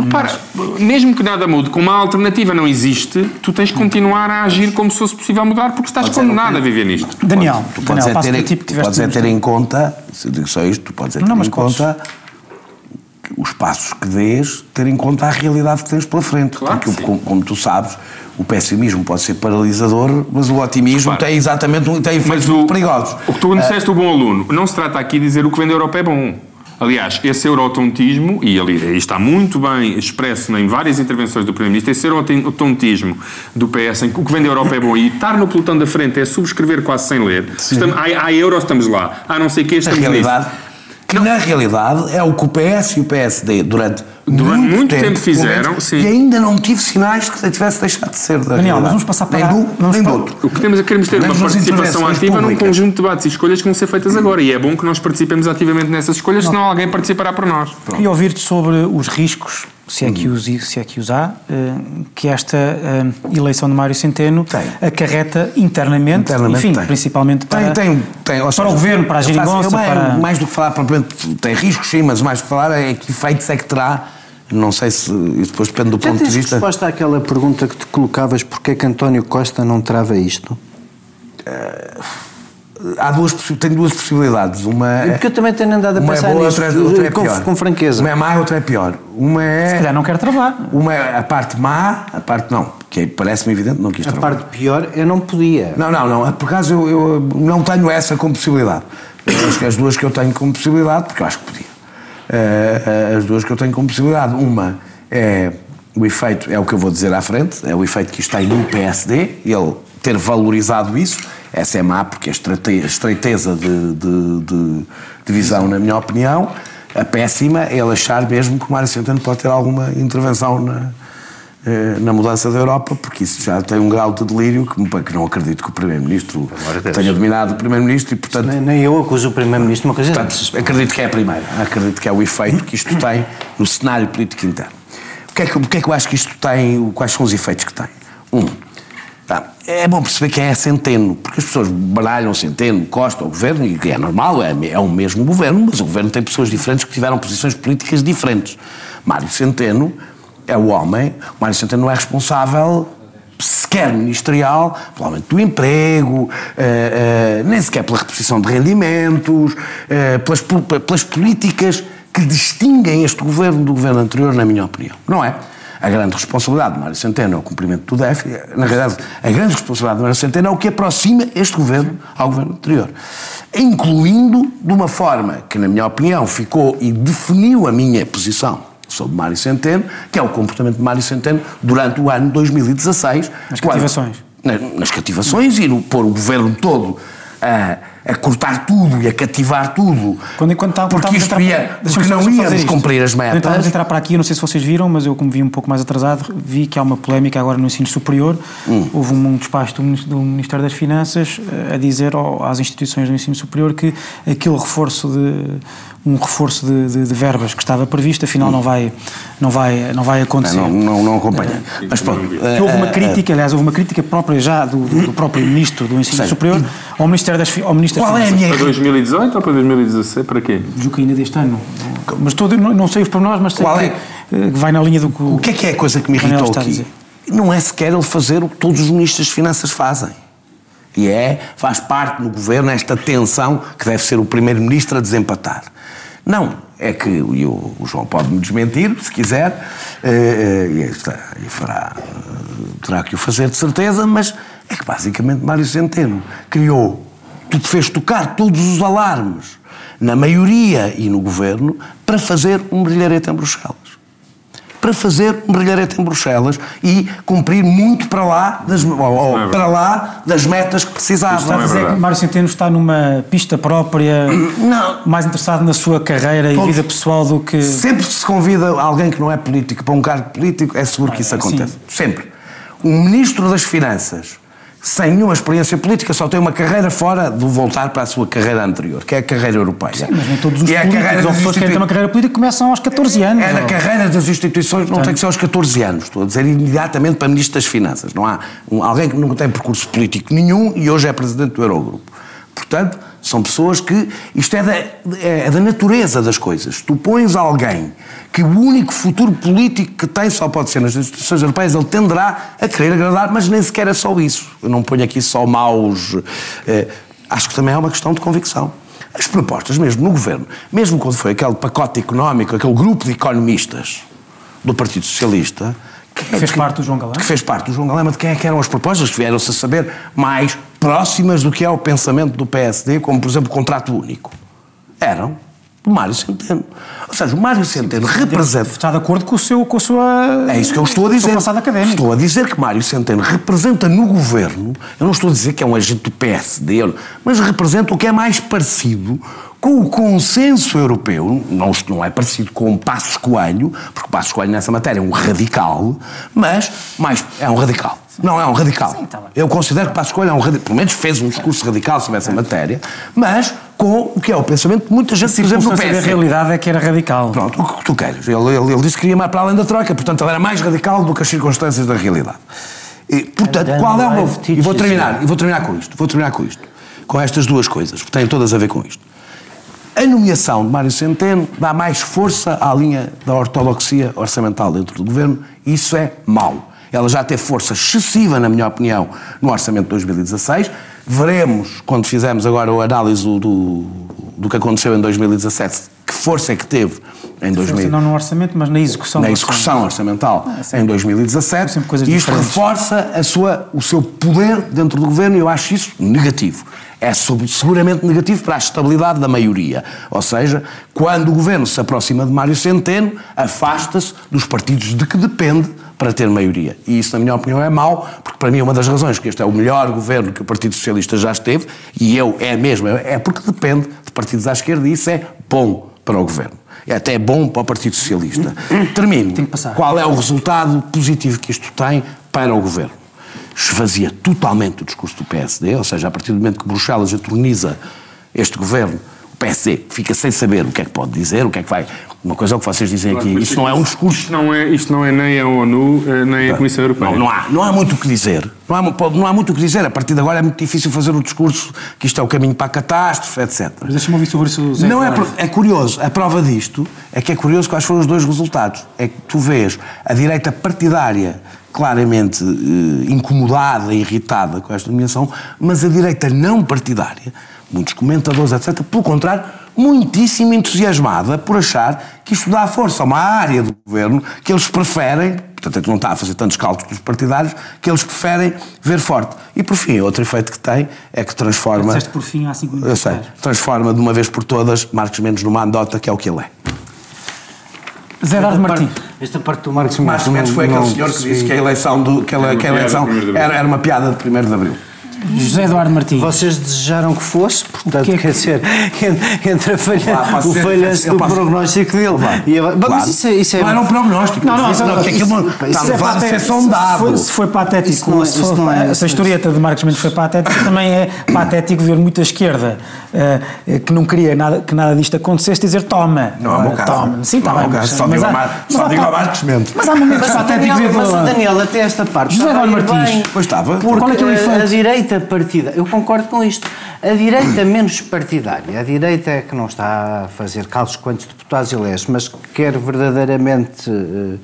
Repara, mesmo que nada mude, como a alternativa não existe, tu tens de continuar a agir como se fosse possível mudar, porque estás condenado a viver nisto. Daniel, tu podes, Daniel, é ter, tipo tu podes é ter em conta, se digo só isto, tu podes é ter não, em conta os passos que dês, ter em conta a realidade que tens pela frente. Claro porque, como, como, tu sabes, o pessimismo pode ser paralisador, mas o otimismo claro. tem exatamente tem efeitos muito perigosos. O que tu disseste, uh, o bom aluno, não se trata aqui de dizer o que vem da Europa é bom. Aliás, esse eurotontismo, e ali está muito bem expresso em várias intervenções do Primeiro-Ministro, esse eurotontismo do PS, em que o que vem da Europa é bom e estar no pelotão da frente é subscrever quase sem ler. Estamos, há, há euros, estamos lá. Há não sei o que, estamos nisso. Que não. na realidade é o que o PS e o PSD durante Durante muito, muito tempo, tempo fizeram, sim. E ainda não tive sinais que tivesse deixado de ser. Da Daniel, nós vamos passar para... Nem do, vamos nem do outro. O que temos é que queremos ter uma participação ativa públicas. num conjunto de debates e escolhas que vão ser feitas agora. E é bom que nós participemos ativamente nessas escolhas, não. senão alguém participará por nós. Pronto. Queria ouvir-te sobre os riscos se é que os, se é que os há, eh, que esta eh, eleição de Mário Centeno tem. acarreta internamente, internamente enfim, tem. principalmente para, tem, tem, tem. para seja, o governo, para a geringonça, para... Mais do que falar, propriamente, tem riscos sim, mas mais do que falar é que efeitos é que terá não sei se. Isso depois depende do Já ponto de vista. resposta àquela pergunta que te colocavas: porquê que António Costa não trava isto? Uh, há duas, tenho duas possibilidades. Uma é, Porque eu também tenho andado a pensar é boa, nisto, outra, outra é com, pior. com franqueza. Uma é má, outra é pior. Uma é. Se calhar não quer travar. Uma é a parte má, a parte não. Que parece-me evidente, não quis a travar. A parte pior, eu não podia. Não, não, não. Por acaso eu, eu não tenho essa como possibilidade. Eu acho que as duas que eu tenho como possibilidade, porque eu acho que podia. Uh, as duas que eu tenho como possibilidade. Uma é o efeito, é o que eu vou dizer à frente, é o efeito que isto tem no PSD, ele ter valorizado isso. Essa é má, porque a estreiteza de, de, de, de visão, na minha opinião, a péssima é ele achar mesmo que o Mário Centeno pode ter alguma intervenção na, eh, na mudança da Europa, porque isso já tem um grau de delírio que, que não acredito que o Primeiro-Ministro tenha dominado o Primeiro-Ministro e, portanto... Nem, nem, eu acuso o Primeiro-Ministro uma coisa portanto, Acredito que é a primeira. Acredito que é o efeito que isto tem no cenário político interno. O que é que, o que, é que eu acho que isto tem, quais são os efeitos que tem? Um, tá, é bom perceber que é Centeno, porque as pessoas baralham Centeno, Costa, o governo, e é normal, é, é o mesmo governo, mas o governo tem pessoas diferentes que tiveram posições políticas diferentes. Mário Centeno é o homem, Mário Centeno não é responsável sequer ministerial pelo aumento do emprego, uh, uh, nem sequer pela reposição de rendimentos, uh, pelas, pelas políticas que distinguem este governo do governo anterior, na minha opinião. Não é? A grande responsabilidade de Mário Centeno é o cumprimento do déficit. Na realidade, a grande responsabilidade de Mário Centeno é o que aproxima este governo ao governo anterior. Incluindo de uma forma que, na minha opinião, ficou e definiu a minha posição sobre Mário Centeno, que é o comportamento de Mário Centeno durante o ano 2016. Nas cativações. Quando, nas cativações e no pôr o governo todo a, a cortar tudo e a cativar tudo. Quando, enquanto tá, porque isto entrar, ia, porque não íamos cumprir as metas. Vamos entrar para aqui, eu não sei se vocês viram, mas eu, como vi um pouco mais atrasado, vi que há uma polémica agora no ensino superior. Hum. Houve um despacho do, Ministério das Finanças eh, a dizer às instituições do ensino superior que aquele reforço de um reforço de, de, de, verbas que estava previsto, afinal não vai, não vai, não vai acontecer. Não, não, não acompanha. Uh, Mas pronto. Uh, houve uma eh, crítica, aliás, houve uma crítica própria já do, do próprio Ministro do Ensino sei. Superior ao Ministério das ao Ministro Qual é a minha... Para 2018 ou para 2016? Para quê? Julgo que ainda deste ano. Mas todo, não, não sei os pormenores, mas sei Qual que, é? que vai na linha do que o... O que é que é a coisa que me irritou aqui? Não é sequer ele fazer o que todos os Ministros das Finanças fazem. E é, faz parte no governo esta tensão que deve ser o Primeiro-Ministro a desempatar. Não, é que e o, o João pode me desmentir, se quiser, eh, eh, e, e fará, terá que o fazer de certeza, mas é que basicamente Mário Centeno criou, fez tocar todos os alarmes na maioria e no governo para fazer um brilharete em Bruxelas para fazer um brilharete em Bruxelas e cumprir muito para lá das, ou, é para lá das metas que precisava. Está a dizer que Mário Centeno está numa pista própria, não. mais interessado na sua carreira e vida pessoal do que... Sempre se convida alguém que não é político para um cargo político, é seguro que isso acontece. Sim. Sempre. Um ministro das Finanças sem nenhuma experiência política, só tem uma carreira fora do voltar para a sua carreira anterior, que é a carreira europeia. Sim, mas nem todos os e políticos é ou pessoas que têm uma carreira política começam aos 14 anos. É na carreira das instituições, não tem que ser aos 14 anos, estou a dizer imediatamente para Ministro das Finanças. Não há um, alguém que nunca tem percurso político nenhum e hoje é Presidente do Eurogrupo. Portanto, são pessoas que. Isto é da, é da natureza das coisas. Tu pões alguém que o único futuro político que tem só pode ser nas instituições europeias, ele tenderá a querer agradar, mas nem sequer é só isso. Eu não ponho aqui só maus. Eh, acho que também é uma questão de convicção. As propostas, mesmo no governo, mesmo quando foi aquele pacote económico, aquele grupo de economistas do Partido Socialista, que fez parte do João Galamba? Que fez parte do João Galamba, de quem é que eram as propostas que vieram-se a saber mais próximas do que é o pensamento do PSD, como por exemplo o contrato único. Eram do Mário Centeno. Ou seja, o Mário Centeno Sim, representa. Está de acordo com, o seu, com a sua. É isso que eu estou a dizer. Estou a dizer que Mário Centeno representa no governo, eu não estou a dizer que é um agente do PSD, mas representa o que é mais parecido com o consenso europeu, não, não é parecido com Passos Coelho, porque Passos Coelho nessa matéria é um radical, mas mais, é um radical. Não é um radical. Sim, tá Eu considero que Passos Coelho é um radical, pelo menos fez um discurso radical sobre essa matéria, mas com o que é o pensamento de muita gente, por exemplo, no PS. A realidade é que era radical. Pronto, o que tu queres. Ele, ele, ele disse que queria mais para além da troca, portanto ele era mais radical do que as circunstâncias da realidade. E, portanto, qual é o meu... E vou terminar, e vou terminar com isto, vou terminar com isto. Com estas duas coisas, que têm todas a ver com isto. A nomeação de Mário Centeno dá mais força à linha da ortodoxia orçamental dentro do governo e isso é mau. Ela já teve força excessiva, na minha opinião, no orçamento de 2016. Veremos, quando fizermos agora a análise do, do que aconteceu em 2017, que força é que teve em 2000. Não no orçamento, mas na execução. Na execução orçamental ah, é em 2017. E isto reforça a sua, o seu poder dentro do governo e eu acho isso negativo é seguramente negativo para a estabilidade da maioria. Ou seja, quando o governo se aproxima de Mário Centeno, afasta-se dos partidos de que depende para ter maioria. E isso, na minha opinião, é mau, porque para mim é uma das razões que este é o melhor governo que o Partido Socialista já esteve, e eu é mesmo, é porque depende de partidos à esquerda e isso é bom para o governo. É até bom para o Partido Socialista. Termino. Qual é o resultado positivo que isto tem para o governo? Esvazia totalmente o discurso do PSD, ou seja, a partir do momento que Bruxelas eterniza este governo, o PSD fica sem saber o que é que pode dizer, o que é que vai. Uma coisa é o que vocês dizem claro, aqui, isto não é um discurso. Isto não é, isto não é nem a ONU, eh, nem a Comissão Europeia. Não, não, há, não há muito o que dizer. Não há, não há muito o que dizer. A partir de agora é muito difícil fazer o discurso que isto é o caminho para a catástrofe, etc. Mas deixa-me ouvir sobre isso, Zé Não é, é curioso. A prova disto é que é curioso quais foram os dois resultados. É que tu vês a direita partidária claramente eh, incomodada, irritada com esta nomeação, mas a direita não partidária, muitos comentadores, etc., pelo contrário, muitíssimo entusiasmada por achar que isto dá força a uma área do governo que eles preferem, portanto é que não está a fazer tantos cálculos partidários, que eles preferem ver forte. E por fim, outro efeito que tem é que transforma. Disseste por fim há cinco minutos. Eu sei, transforma de uma vez por todas Marcos Mendes numa andota, que é o que ele é. Zé Eduardo Martins. Esta parte do Marcos Mendes. Marcos Mendes foi aquele senhor que disse que a eleição, do, que a, que a eleição era, era uma piada de 1 de Abril. José Eduardo Martins. Vocês desejaram que fosse, portanto, que é que... quer dizer, entre a falha, ah, o falhanço do prognóstico dele. E a... claro. Mas isso é, isso é. Não era um prognóstico. Não, não, isso, não, isso, aquilo isso, isso, é patético, sondado. Se foi patético, isso não, se, não é, se a historieta de Marcos Mendes foi patética, também é patético ver muita esquerda uh, que não queria nada, que nada disto acontecesse dizer toma. Não é o meu caso. Toma. Sim, está bem. Só digo a Marcos Mendes. Mas há momentos patéticos. Mas o Daniel, até esta parte. José Eduardo Martins. Pois estava. Porque a direita partida, eu concordo com isto, a direita menos partidária, a direita é que não está a fazer cálculos quantos deputados eleitos, mas quer verdadeiramente uh,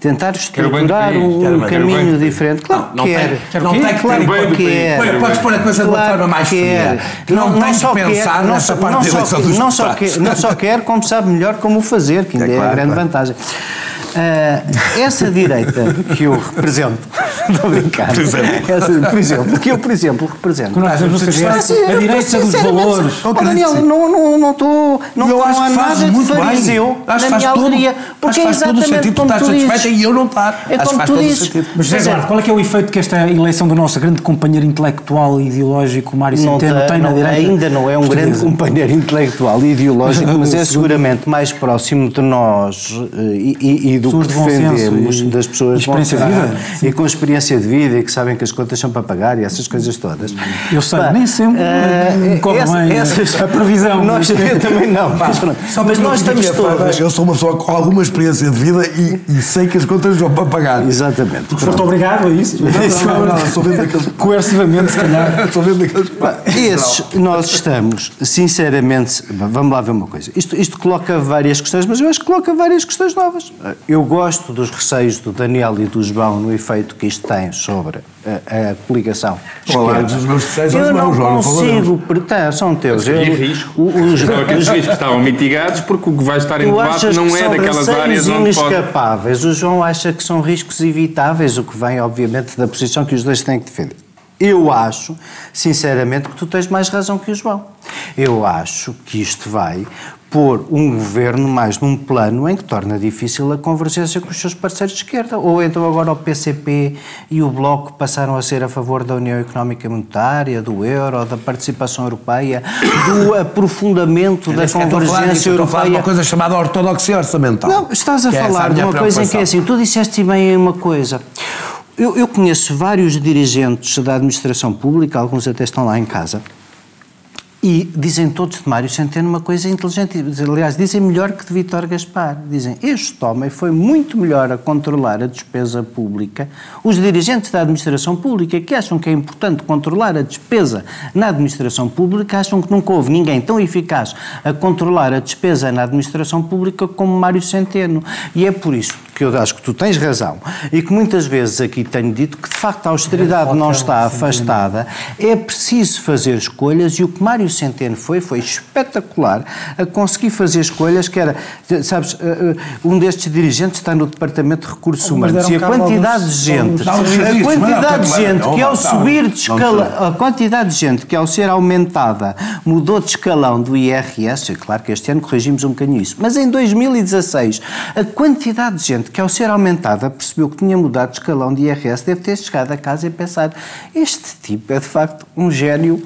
tentar estruturar um, um caminho diferente. Claro não, que quer. Tem, quer não tem que claro ter. Quer. Podes pôr a coisa de uma forma mais fria. Não, não, não só pensar quer, nessa parte da eleição dos não só, quer, não só quer, como sabe melhor como fazer, que ainda é, claro, a grande claro. vantagem. Uh, essa direita que eu represento, estou a brincar, por exemplo, essa, por exemplo que eu, por exemplo, represento. Não, não seja, a direita dos valores. Oh, Daniel, não, não, não estou. Não, eu não há nada de fariseu na minha autoria. Porque é exatamente como tu dizes. e eu não estar. É como tu dizes. Mas, José Eduardo, qual é que é o efeito que esta eleição do nosso grande companheiro intelectual e ideológico, Mário Centeno, tem na direita? Ainda não é um grande companheiro intelectual e ideológico, mas é seguramente mais próximo de nós eh, e do que defendemos das pessoas experiência de vida. e com experiência de vida e que sabem que as contas são para pagar e essas coisas todas. Eu sei, Pá, nem sempre uh, corre essa, bem essa, a previsão. Nós também não. Pá, mas, mas nós estamos todos. Eu sou uma pessoa com alguma experiência de vida e, e sei que as contas vão para pagar. Exatamente. Porque foste obrigado a isso. Não, não, não, sou mesmo daqueles. Coercivamente, se calhar. sou mesmo daqueles. Esses, nós estamos, sinceramente, vamos lá ver uma coisa. Isto, isto coloca várias questões, mas eu acho que coloca várias questões novas. Eu gosto dos receios do Daniel e do João no efeito que isto tem sobre a, a coligação. Qual é dos meus receios Eu não João, consigo, portanto, são teus. Eu, risco. Os, os, aqueles riscos estavam mitigados porque o que vai estar em debate não é daquelas áreas onde inescapáveis. Pode... O João acha que são riscos evitáveis, o que vem, obviamente, da posição que os dois têm que defender. Eu acho, sinceramente, que tu tens mais razão que o João. Eu acho que isto vai pôr um governo mais num plano em que torna difícil a convergência com os seus parceiros de esquerda. Ou então agora o PCP e o Bloco passaram a ser a favor da União Económica e Monetária, do euro, da participação europeia, do aprofundamento da convergência europeia. Estou a falar de uma coisa chamada ortodoxia orçamental. Não, estás a é falar de uma coisa em que é assim, tu disseste bem uma coisa. Eu, eu conheço vários dirigentes da administração pública, alguns até estão lá em casa, e dizem todos de Mário Centeno uma coisa inteligente. Aliás, dizem melhor que de Vítor Gaspar. Dizem, este homem foi muito melhor a controlar a despesa pública. Os dirigentes da administração pública que acham que é importante controlar a despesa na administração pública acham que nunca houve ninguém tão eficaz a controlar a despesa na administração pública como Mário Centeno. E é por isso que eu acho que tu tens razão e que muitas vezes aqui tenho dito que de facto a austeridade não está afastada. É preciso fazer escolhas e o que Mário Centeno foi, foi espetacular a conseguir fazer escolhas que era, sabes, eh, eh, um destes dirigentes está no Departamento de Recursos Humanos e a quantidade de gente, a quantidade de gente que ao subir de escalão, a quantidade de gente que ao ser aumentada mudou de escalão do IRS, é claro que este ano corrigimos um bocadinho isso, mas em 2016 a quantidade de gente que ao ser aumentada percebeu que tinha mudado de escalão de IRS deve ter chegado a casa e pensado este tipo é de facto um gênio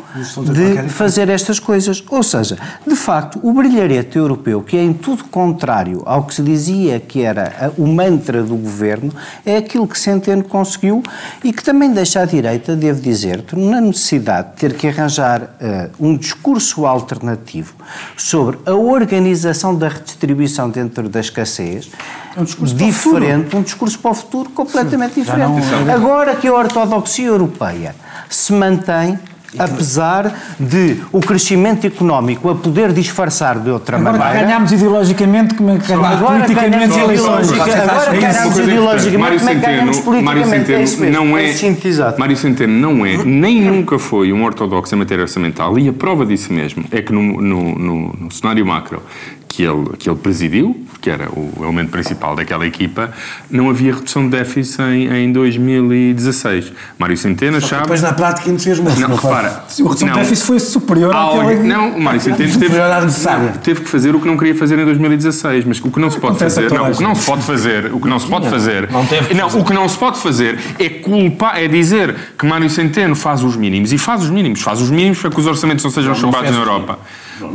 de fazer estas coisas. Ou seja, de facto, o brilharete europeu, que é em tudo contrário ao que se dizia que era o mantra do governo, é aquilo que Centeno conseguiu e que também deixa à direita, devo dizer-te, na necessidade de ter que arranjar uh, um discurso alternativo sobre a organização da redistribuição dentro da escassez, é um discurso diferente, um discurso para o futuro completamente Sim, diferente. Não... Agora que a ortodoxia europeia se mantém apesar de o crescimento económico a poder disfarçar de outra agora maneira. ganhamos ideologicamente, como é que ganhamos agora politicamente ideologicamente? Agora ganhamos ideologicamente, como é que ganhamos politicamente? Mário Centeno não é, é Mário Centeno não é, nem nunca foi um ortodoxo em matéria orçamental e a prova disso mesmo é que no, no, no, no cenário macro que ele, que ele presidiu, que era o elemento principal daquela equipa, não havia redução de déficit em, em 2016. Mário Centeno achava... Depois na prática entusiasmou-se. Não, não, repara... A redução de déficit foi superior ao àquela... Não, o Mário Centeno teve, não, teve que fazer o que não queria fazer em 2016, mas o que não se pode Acontece fazer... Não, o que não se pode fazer... O que não se pode fazer... Não, teve não o que não se pode fazer é culpar... É dizer que Mário Centeno faz os mínimos. E faz os mínimos. Faz os mínimos para que os orçamentos não sejam chumbados na Europa.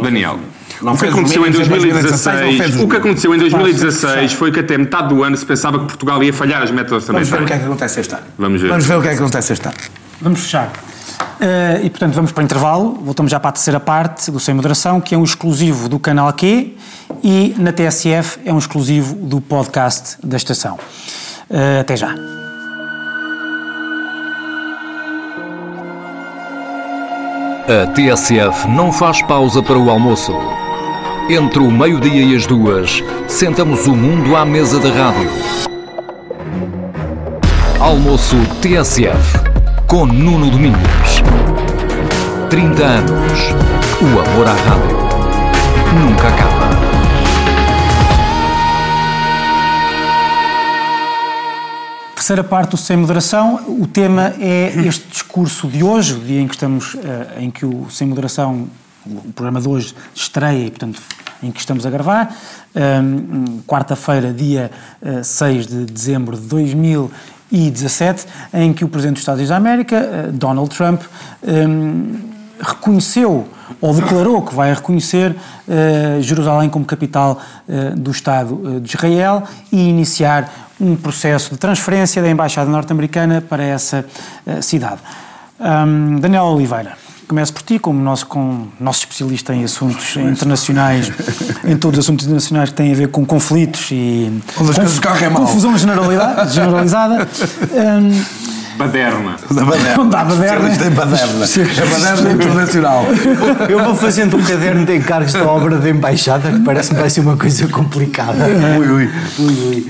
Daniel... Não o que aconteceu em 2016, o que aconteceu em 2016 foi que até metade do ano se pensava que Portugal ia falhar as metas orçamentais. Vamos ver o que é que acontece este ano. Vamos ver. Vamos ver o que é que acontece este ano. Vamos fechar. Uh, e portanto vamos para o intervalo, voltamos já para a terceira parte do Sem Moderação, que é um exclusivo do canal Q e na TSF é um exclusivo do podcast da estação. Uh, até já. A TSF não faz pausa para o almoço. Entre o meio-dia e as duas, sentamos o mundo à mesa da rádio. Almoço TSF, com Nuno Domingos. 30 anos. O amor à rádio nunca acaba. Terceira parte do Sem Moderação, o tema é este discurso de hoje, o dia em que estamos, eh, em que o Sem Moderação o programa de hoje estreia, portanto, em que estamos a gravar, um, quarta-feira, dia uh, 6 de dezembro de 2017, em que o Presidente dos Estados Unidos da América, uh, Donald Trump, um, reconheceu ou declarou que vai reconhecer uh, Jerusalém como capital do Estado de Israel e iniciar um processo de transferência da Embaixada norte-americana para essa cidade. Um, Daniel Oliveira. Começo por ti, como nosso, com, nosso especialista em assuntos internacionais, em todos os assuntos internacionais que têm a ver com conflitos e confusão generalizada. Um, Baderna. Da Baderna. Não dá Baderna. Isto tem Baderna. É Baderna internacional. Eu vou fazendo um caderno de encargos da obra de embaixada que parece que vai ser uma coisa complicada. Ui, ui. ui,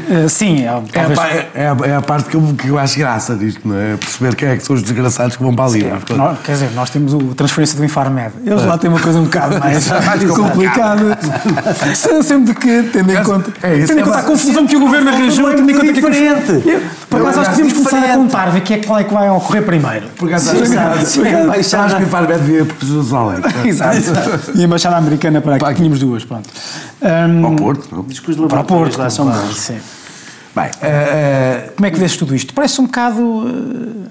ui. Uh, sim, é, talvez... é, é, a, é, a, parte que eu, que eu acho graça disto, não é? Perceber quem é que são os desgraçados que vão para ali. Sim, é, nós, quer dizer, nós temos a transferência do Infarmed. Eles lá têm uma coisa um bocado mais, mais complicada. Sempre que, tendo em conta, é isso, tendo em conta a confusão que o governo arranjou, tendo em conta que. Diferente. Por acaso, nós podemos começar a contar, ver que é qual é que vai ocorrer primeiro. Por acaso, acho que o Farber devia por Jerusalém. Exato. E a Embaixada Americana para aqui, tínhamos duas, pronto. Um, para o Porto, não? Diz que os para o Porto, lá são bons. Sim. Bem, uh, como é que vês tudo isto? Parece um bocado uh,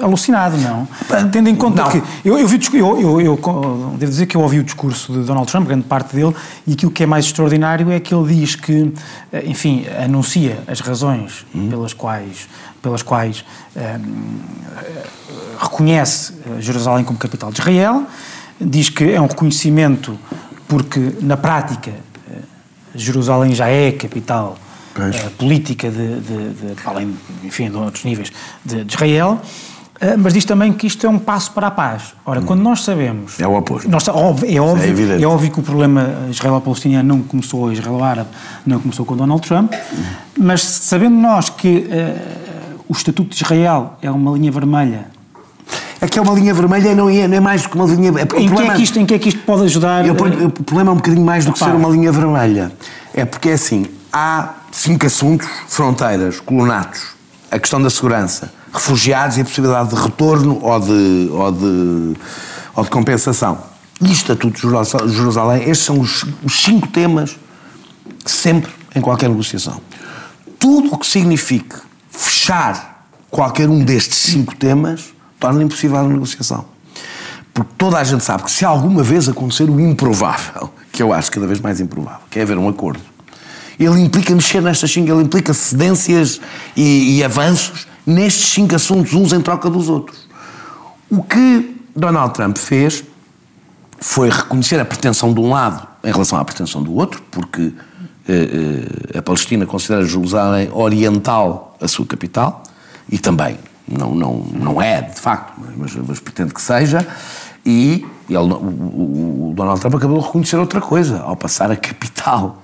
alucinado, não? Tendo em conta não. que. Eu, eu, vi, eu, eu, eu, devo dizer que eu ouvi o discurso de Donald Trump, grande parte dele, e aquilo que é mais extraordinário é que ele diz que, enfim, anuncia as razões hum. pelas quais pelas quais um, reconhece Jerusalém como capital de Israel, diz que é um reconhecimento porque, na prática, Jerusalém já é capital uh, política de, de, de, além, enfim, de outros níveis, de, de Israel, uh, mas diz também que isto é um passo para a paz. Ora, hum. quando nós sabemos... É o oposto. Nós, óbvio, é, óbvio, é, é, óbvio que o problema israelo-palestiniano não começou, israelo-árabe não começou com Donald Trump, hum. mas sabendo nós que... Uh, o Estatuto de Israel é uma linha vermelha. É que é uma linha vermelha não é, não é mais do que uma linha... É, em, problema, que é que isto, em que é que isto pode ajudar? Eu, o problema é um bocadinho mais do que ser uma linha vermelha. É porque é assim, há cinco assuntos, fronteiras, colonatos, a questão da segurança, refugiados e a possibilidade de retorno ou de, ou de, ou de compensação. E o Estatuto de Jerusalém, estes são os, os cinco temas sempre em qualquer negociação. Tudo o que signifique fechar qualquer um destes cinco temas torna impossível a negociação. Porque toda a gente sabe que se alguma vez acontecer o improvável, que eu acho cada vez mais improvável, que é haver um acordo, ele implica mexer nestas cinco, ele implica cedências e, e avanços nestes cinco assuntos, uns em troca dos outros. O que Donald Trump fez foi reconhecer a pretensão de um lado em relação à pretensão do outro, porque eh, eh, a Palestina considera Jerusalém oriental a sua capital, e também não, não, não é, de facto, mas, mas pretende que seja, e ele, o, o, Donald Trump acabou de reconhecer outra coisa, ao passar a capital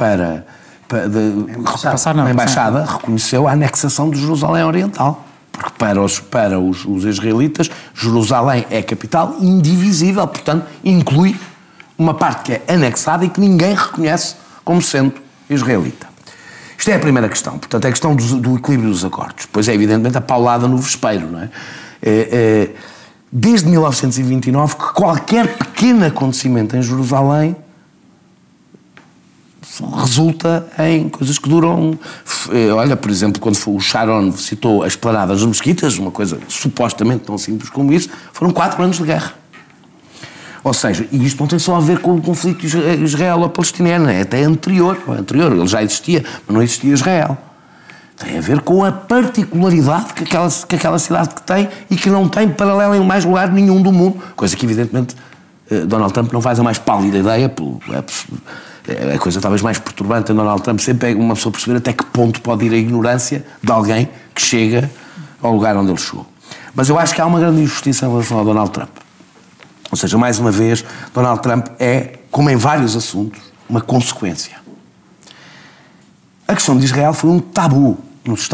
para, para de, passar, não, a embaixada, reconheceu a anexação de Jerusalém Oriental. Porque para os, para os, os israelitas, Jerusalém é capital indivisível, portanto, inclui uma parte que é anexada e que ninguém reconhece como sendo israelita. Isto é a primeira questão, portanto, é a questão do, do equilíbrio dos acordos. Pois é, evidentemente, a paulada no vespeiro, não é? é, é desde 1929 que qualquer pequeno acontecimento em Jerusalém resulta em coisas que duram. Eh, olha, por exemplo, quando o Sharon citou as planadas das mesquitas, uma coisa supostamente tão simples como isso, foram quatro anos de guerra. Ou seja, e isto não tem só a ver com o conflito israelo-palestiniano, é até anterior, anterior, ele já existia, mas não existia Israel. Tem a ver com a particularidade que aquela, que aquela cidade que tem e que não tem paralelo em mais lugar nenhum do mundo, coisa que evidentemente eh, Donald Trump não faz a mais pálida ideia, é a coisa talvez mais perturbante em Donald Trump sempre é uma pessoa perceber até que ponto pode ir a ignorância de alguém que chega ao lugar onde ele chegou. Mas eu acho que há uma grande injustiça em relação a Donald Trump. Ou seja, mais uma vez, Donald Trump é, como em vários assuntos, uma consequência. A questão de Israel foi um tabu.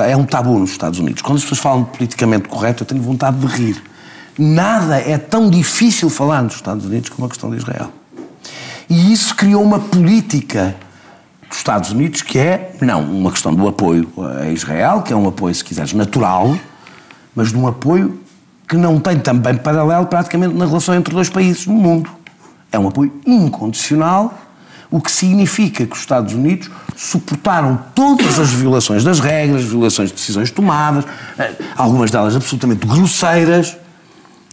é um tabu nos Estados Unidos. Quando as pessoas falam politicamente correto, eu tenho vontade de rir. Nada é tão difícil falar nos Estados Unidos como a questão de Israel. E isso criou uma política dos Estados Unidos que é, não, uma questão do apoio a Israel, que é um apoio, se quiseres, natural, mas de um apoio que não tem também paralelo praticamente na relação entre dois países no mundo. É um apoio incondicional, o que significa que os Estados Unidos suportaram todas as violações das regras, violações de decisões tomadas, eh, algumas delas absolutamente grosseiras,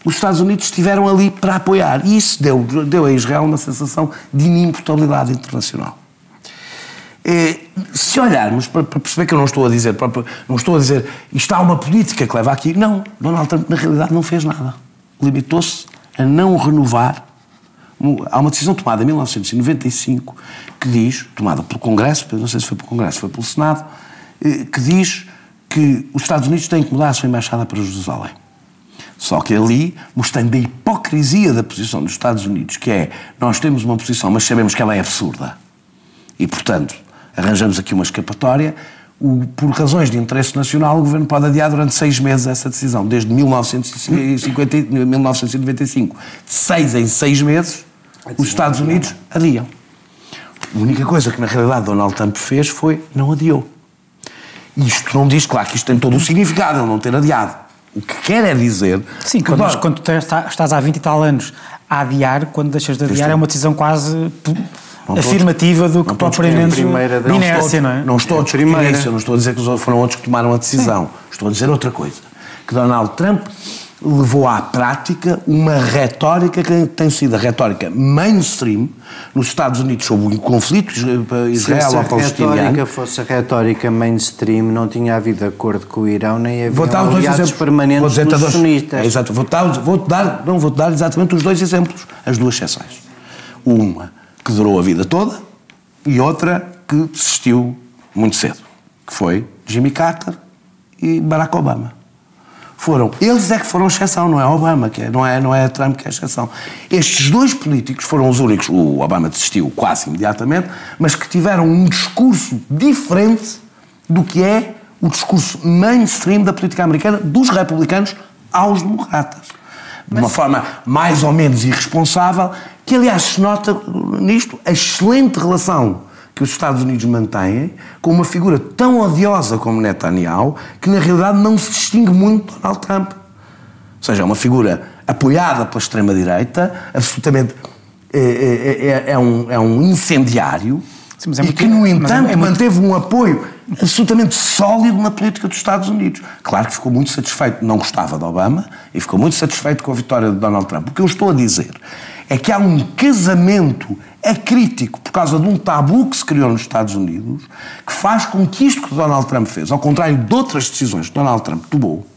os Estados Unidos estiveram ali para apoiar. E isso deu, deu a Israel uma sensação de inimputabilidade internacional. E, se olharmos para, para, perceber que eu não estou a dizer, para, não estou a dizer isto há uma política que leva aqui. Não, Donald Trump na realidade não fez nada. Limitou-se a não renovar. Há uma decisão tomada em 1995 que diz, tomada pelo Congresso, não sei se foi pelo Congresso, foi pelo Senado, eh, que diz que os Estados Unidos têm que mudar a sua embaixada para Jerusalém. Só que ali, mostrando a hipocrisia da posição dos Estados Unidos, que é nós temos uma posição, mas sabemos que ela é absurda. E, portanto, arranjamos aqui uma escapatória. O, por razões de interesse nacional, o governo pode adiar durante seis meses essa decisão, desde 1950, 1995. De seis em seis meses, os Estados Unidos adiam. A única coisa que, na realidade, Donald Trump fez foi não adiou. Isto não diz, claro, que isto tem todo o significado, ele não ter adiado. O que quer é dizer. Sim, quando, nós, quando tu estás há 20 e tal anos a adiar, quando deixas de adiar, é uma decisão quase não afirmativa do que propriamente de inércia, não é? Não estou a discutir isso, não estou a dizer que foram outros que tomaram a decisão. Sim. Estou a dizer outra coisa. Que Donald Trump levou à prática uma retórica que tem sido a retórica mainstream nos Estados Unidos sobre o conflito israelo-palestiniano. Se a retórica fosse a retórica mainstream, não tinha havido acordo com o Irão, nem havia dar aliados exemplos. permanentes dos dois, sunistas. É, exato, vou dar, vou dar, não vou dar exatamente os dois exemplos, as duas exceções. Uma que durou a vida toda e outra que desistiu muito cedo, que foi Jimmy Carter e Barack Obama foram. Eles é que foram exceção, não é Obama, que é, não, é, não é Trump que é exceção. Estes dois políticos foram os únicos, o Obama desistiu quase imediatamente, mas que tiveram um discurso diferente do que é o discurso mainstream da política americana dos republicanos aos democratas. De uma forma mais ou menos irresponsável, que aliás se nota nisto a excelente relação que os Estados Unidos mantêm com uma figura tão odiosa como Netanyahu, que na realidade não se distingue muito de Donald Trump. Ou seja, é uma figura apoiada pela extrema-direita, absolutamente. É, é, é, é, um, é um incendiário Sim, é e que, no entanto, é muito... manteve um apoio absolutamente sólido na política dos Estados Unidos. Claro que ficou muito satisfeito, não gostava de Obama, e ficou muito satisfeito com a vitória de Donald Trump. O que eu estou a dizer é que há um casamento acrítico por causa de um tabu que se criou nos Estados Unidos que faz com que isto que Donald Trump fez, ao contrário de outras decisões que Donald Trump tomou,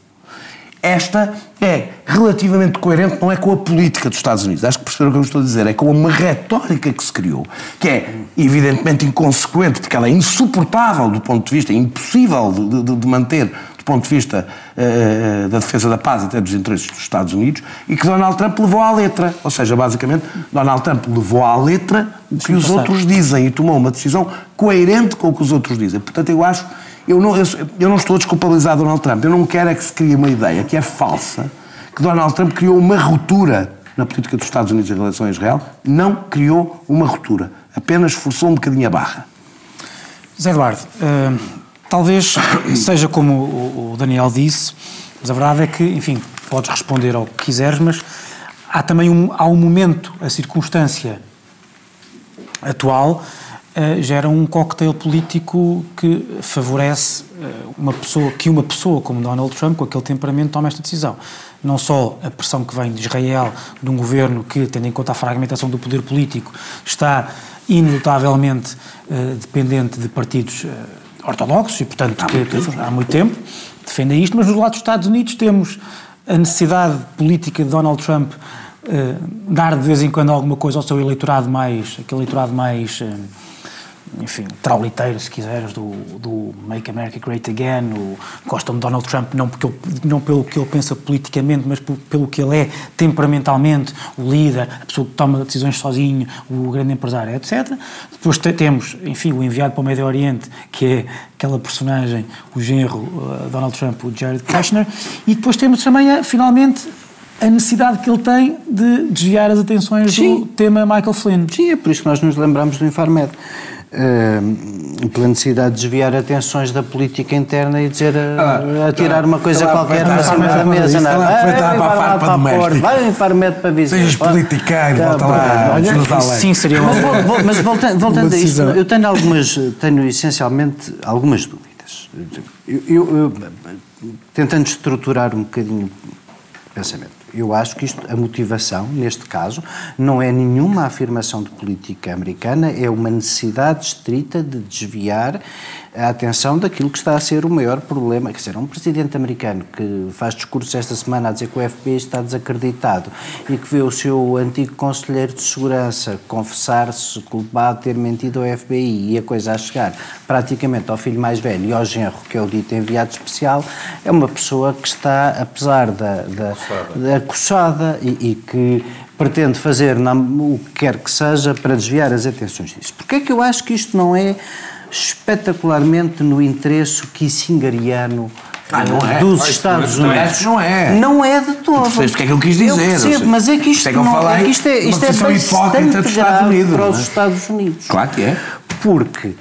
esta é relativamente coerente, não é com a política dos Estados Unidos. Acho que perceberam o que eu estou a dizer. É com uma retórica que se criou, que é evidentemente inconsequente, porque ela é insuportável do ponto de vista, é impossível de, de, de manter ponto de vista uh, da defesa da paz até dos interesses dos Estados Unidos, e que Donald Trump levou à letra. Ou seja, basicamente, Donald Trump levou à letra o que Sim, os outros dizem e tomou uma decisão coerente com o que os outros dizem. Portanto, eu acho. Eu não, eu, eu não estou a desculpabilizar Donald Trump. Eu não quero é que se crie uma ideia que é falsa, que Donald Trump criou uma ruptura na política dos Estados Unidos em relação a Israel, não criou uma ruptura, apenas forçou um bocadinho a barra. Zé Eduardo, uh, talvez seja como o Daniel disse, mas a verdade é que, enfim, podes responder ao que quiseres, mas há também um, há um momento, a circunstância atual uh, gera um cocktail político que favorece uh, uma pessoa, que uma pessoa como Donald Trump, com aquele temperamento, tome esta decisão. Não só a pressão que vem de Israel, de um governo que, tendo em conta a fragmentação do poder político, está inelutavelmente uh, dependente de partidos ortodoxos e, portanto, há, que, muito há muito tempo defendem isto, mas do lado dos Estados Unidos temos a necessidade política de Donald Trump uh, dar de vez em quando alguma coisa ao seu eleitorado mais, aquele eleitorado mais, uh, enfim, trauliteiro, se quiseres, do, do Make America Great Again, o, gostam de Donald Trump não, porque ele, não pelo que ele pensa politicamente, mas pelo que ele é temperamentalmente, o líder, a pessoa que toma decisões sozinho, o grande empresário, etc. Depois temos, enfim, o enviado para o Médio Oriente, que é aquela personagem, o genro uh, Donald Trump, o Jared Kushner, e depois temos também, finalmente, a necessidade que ele tem de desviar as atenções Sim. do tema Michael Flynn. Sim, é por isso que nós nos lembramos do Infarmed. Uh, pela necessidade de desviar atenções da política interna e dizer a, a tirar uma coisa qualquer para cima da mesa. Não, vai, vai, vai lá para a vai o Infarmed para visitar. Sejas politiqueiro, volta lá. Olha, sim, seria Mas, vou, mas voltando, voltando a isto, eu tenho algumas, tenho essencialmente algumas dúvidas. Eu, eu, eu, tentando estruturar um bocadinho o pensamento. Eu acho que isto, a motivação, neste caso, não é nenhuma afirmação de política americana, é uma necessidade estrita de desviar a atenção daquilo que está a ser o maior problema. Quer dizer, um presidente americano que faz discursos esta semana a dizer que o FBI está desacreditado e que vê o seu antigo conselheiro de segurança confessar-se culpado de ter mentido ao FBI e a coisa a chegar praticamente ao filho mais velho e ao genro, que é o dito enviado especial, é uma pessoa que está, apesar da, da, da acossada e, e que pretende fazer o que quer que seja para desviar as atenções disso. Porquê é que eu acho que isto não é espetacularmente no interesse kissingariano ah, é. dos Ai, Estados Unidos. Não é. Não é de todo. Percebes o que é que eu quis dizer? Eu percebo, mas é que isto, é que não, é, que isto é, isto é bastante grave Unidos, para os é? Estados Unidos. Claro que é. Porque,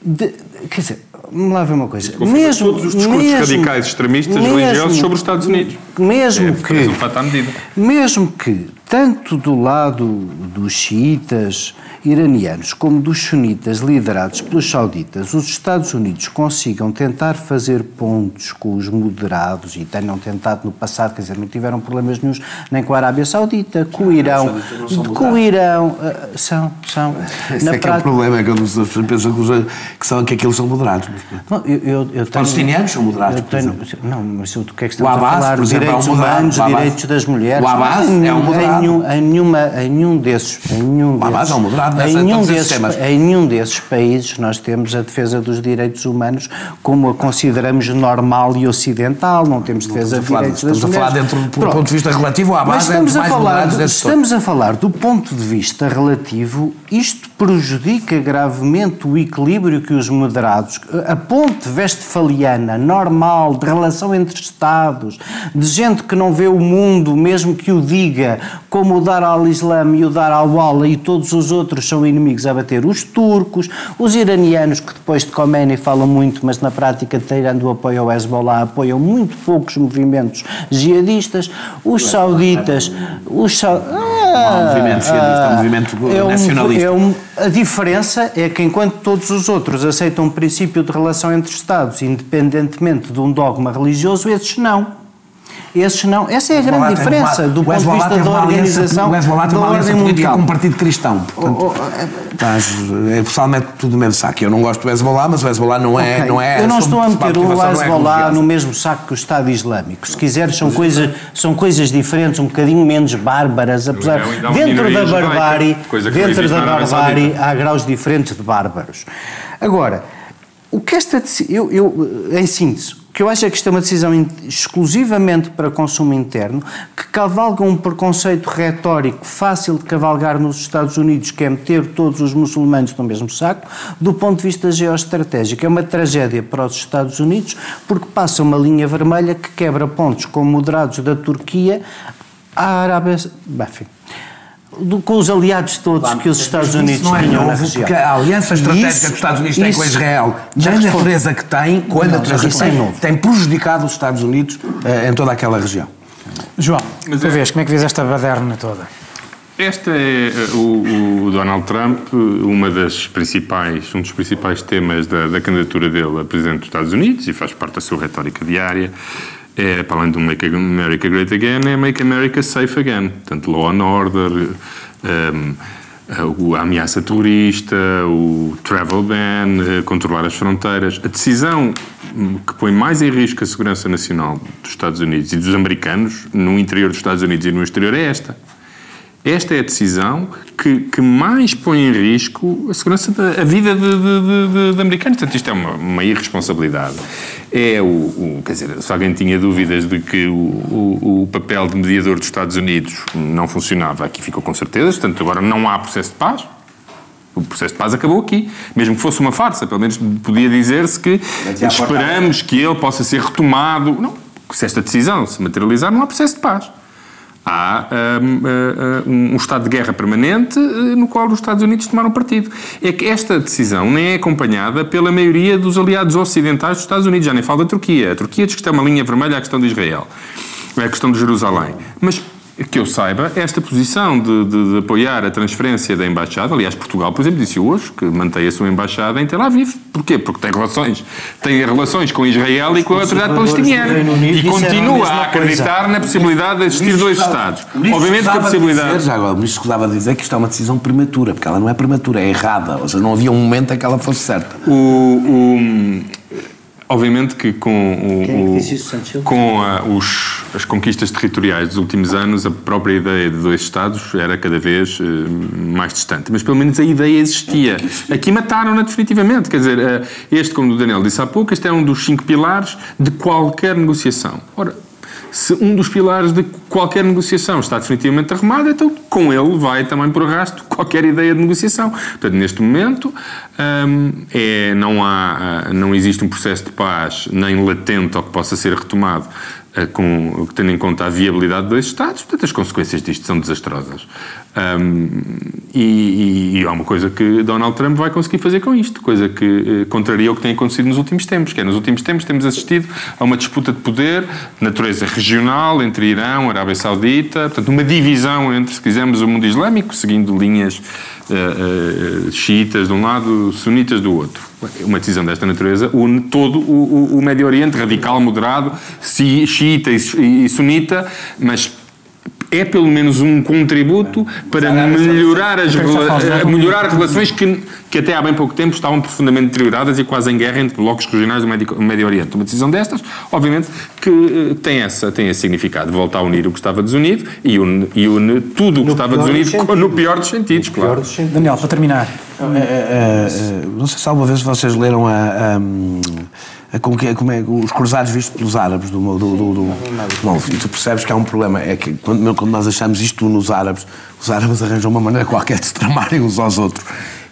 de, quer dizer, vamos lá ver uma coisa. Mesmo, todos os discursos mesmo, radicais extremistas mesmo, religiosos sobre os Estados Unidos. Mesmo é, que, mesmo que tanto do lado dos xiitas iranianos como dos sunitas liderados pelos sauditas, os Estados Unidos consigam tentar fazer pontos com os moderados e tenham tentado no passado, quer dizer, não tiveram problemas nenhums nem com a Arábia Saudita, com o Irão, com o Irão, uh, são, são. Esse Na é que é o problema, é que as pessoas pensam que, são, que aqueles são moderados. Não, eu, eu, eu tenho, Os palestinianos são moderados, tenho, Não, mas o que é que estamos Abbas, a falar? Exemplo, direitos é um humanos, direitos das mulheres. O Abbas é um moderado nenhum, em, nenhuma, em nenhum desses. Em nenhum desses, é um moderado nessa, em, nenhum desses, em nenhum desses países nós temos a defesa dos direitos humanos como a consideramos normal e ocidental, não temos defesa dos direitos Estamos a falar dentro do ponto de vista relativo à base estamos é a falar, Estamos a falar do ponto de vista relativo, isto prejudica gravemente o equilíbrio que os moderados, a ponte westfaliana normal de relação entre Estados, de gente que não vê o mundo, mesmo que o diga, como o Dar al-Islam e o Dar al-Wala e todos os outros são inimigos a bater, os turcos, os iranianos, que depois de Khomeini falam muito, mas na prática, tirando o apoio ao Hezbollah, apoiam muito poucos movimentos jihadistas, os sauditas, os sauditas... Ah, um movimento jihadista, um movimento é um, nacionalista. É um, a diferença é que enquanto todos os outros aceitam um princípio de relação entre Estados, independentemente de um dogma religioso, esses não. Esses não. Essa é a grande diferença uma, do ponto de vista da organização. O Hezbollah tem uma aliança política com um partido cristão. Portanto, oh, oh, estás, é pessoalmente tudo no mesmo saco. Eu não gosto do Hezbollah, mas o Hezbollah não é. Okay. Não é Eu não estou a meter o é Hezbollah é no mesmo saco que o Estado Islâmico. Se quiseres, são, coisa, são coisas diferentes, um bocadinho menos bárbaras, apesar. Dentro da barbárie, dentro da barbárie há graus diferentes de bárbaros. Agora, o que esta. Eu, eu, em síntese, que eu acho é que isto é uma decisão exclusivamente para consumo interno, que cavalga um preconceito retórico fácil de cavalgar nos Estados Unidos, que é meter todos os muçulmanos no mesmo saco, do ponto de vista geoestratégico. É uma tragédia para os Estados Unidos, porque passa uma linha vermelha que quebra pontos com moderados da Turquia à Arábia. Enfim. Do, com os aliados todos que os Estados Unidos não é tinham novo, na Porque a aliança estratégica isso, que os Estados Unidos têm com Israel, na natureza que tem, com a natureza que tem, tem prejudicado os Estados Unidos uh, em toda aquela região. João, Mas tu é... vês, como é que vês esta baderna toda? Este é eh, o, o, Donald Trump, uma das principais, um dos principais temas da, da, candidatura dele a presidente dos Estados Unidos e faz parte da sua retórica diária. É, para além do Make America Great Again, é Make America Safe Again. Portanto, law and order, um, ehm, a ameaça terrorista, o travel ban, eh, controlar as fronteiras. A decisão que põe mais em risco a segurança nacional dos Estados Unidos e dos americanos, no interior dos Estados Unidos e no exterior, é esta esta é a decisão que, que mais põe em risco a segurança da a vida de, de, de, de americanos. Portanto, isto é uma, uma irresponsabilidade. É o, o, quer dizer, se alguém tinha dúvidas de que o, o, o, papel de mediador dos Estados Unidos não funcionava, aqui ficou com certeza. Portanto, agora não há processo de paz. O processo de paz acabou aqui. Mesmo que fosse uma farsa, pelo menos podia dizer-se que esperamos que ele possa ser retomado. Não, se esta decisão se materializar, não há processo de paz há um, eh, um, um, estado de guerra permanente eh, no qual os Estados Unidos tomaram partido. É que esta decisão nem é acompanhada pela maioria dos aliados ocidentais dos Estados Unidos, já nem falo da Turquia. A Turquia diz que está uma linha vermelha à questão de Israel, a questão de Jerusalém. Mas que eu saiba, esta posição de, de, de, apoiar a transferência da embaixada, aliás, Portugal, por exemplo, disse hoje que mantém a sua embaixada em Tel Aviv. Porquê? Porque tem relações, tem relações com Israel e com a autoridade palestiniana. E continua a, a acreditar coisa. na possibilidade de existir dois Estados. Obviamente que a possibilidade. Dizer, já agora, o ministro escusava dizer que isto é uma decisão prematura, porque ela não é prematura, é errada. Ou seja, não havia um momento em que ela fosse certa. O, o Obviamente que com, o, o, com a, os, as conquistas territoriais dos últimos anos, a própria ideia de dois Estados era cada vez uh, mais distante. Mas pelo menos a ideia existia. Aqui mataram-na definitivamente. Quer dizer, uh, este, como o Daniel disse há pouco, este é um dos cinco pilares de qualquer negociação. Ora, se um dos pilares de qualquer negociação está definitivamente arrumado, então com ele vai também por arrasto qualquer ideia de negociação. Portanto, neste momento, hum, é, não, há, não existe um processo de paz nem latente ou que possa ser retomado eh, com, tendo em conta a viabilidade de dois Estados, portanto as consequências disto são desastrosas. Um, e, e, há uma coisa que Donald Trump vai conseguir fazer com isto, coisa que eh, contraria o que tem acontecido nos últimos tempos, que é, nos últimos tempos temos assistido a uma disputa de poder de natureza regional entre Irão, Arábia Saudita, portanto uma divisão entre, se quisermos, o mundo islâmico, seguindo linhas uh, uh, xiitas de um lado, sunitas do outro. Uma decisão desta natureza une todo o, o, o Médio Oriente, radical, moderado, xiita e, e sunita, mas é pelo menos um contributo para melhorar as rela melhorar relações que, que até há bem pouco tempo estavam profundamente deterioradas e quase em guerra entre blocos regionais do Médio, Médio Oriente. Uma decisão destas, obviamente, que uh, tem, essa, tem esse significado, volta a unir o que estava desunido e une, e une tudo o que estava desunido no pior dos sentidos, claro. Dos sentidos. Daniel, para terminar. É, é, é, não sei se alguma vez vocês leram a, a como, é, como é, os cruzados vistos pelos árabes do, do, do, do e tu percebes que há um problema, é que quando, quando nós achamos isto nos árabes, os árabes arranjam uma maneira qualquer de se tramarem uns aos outros.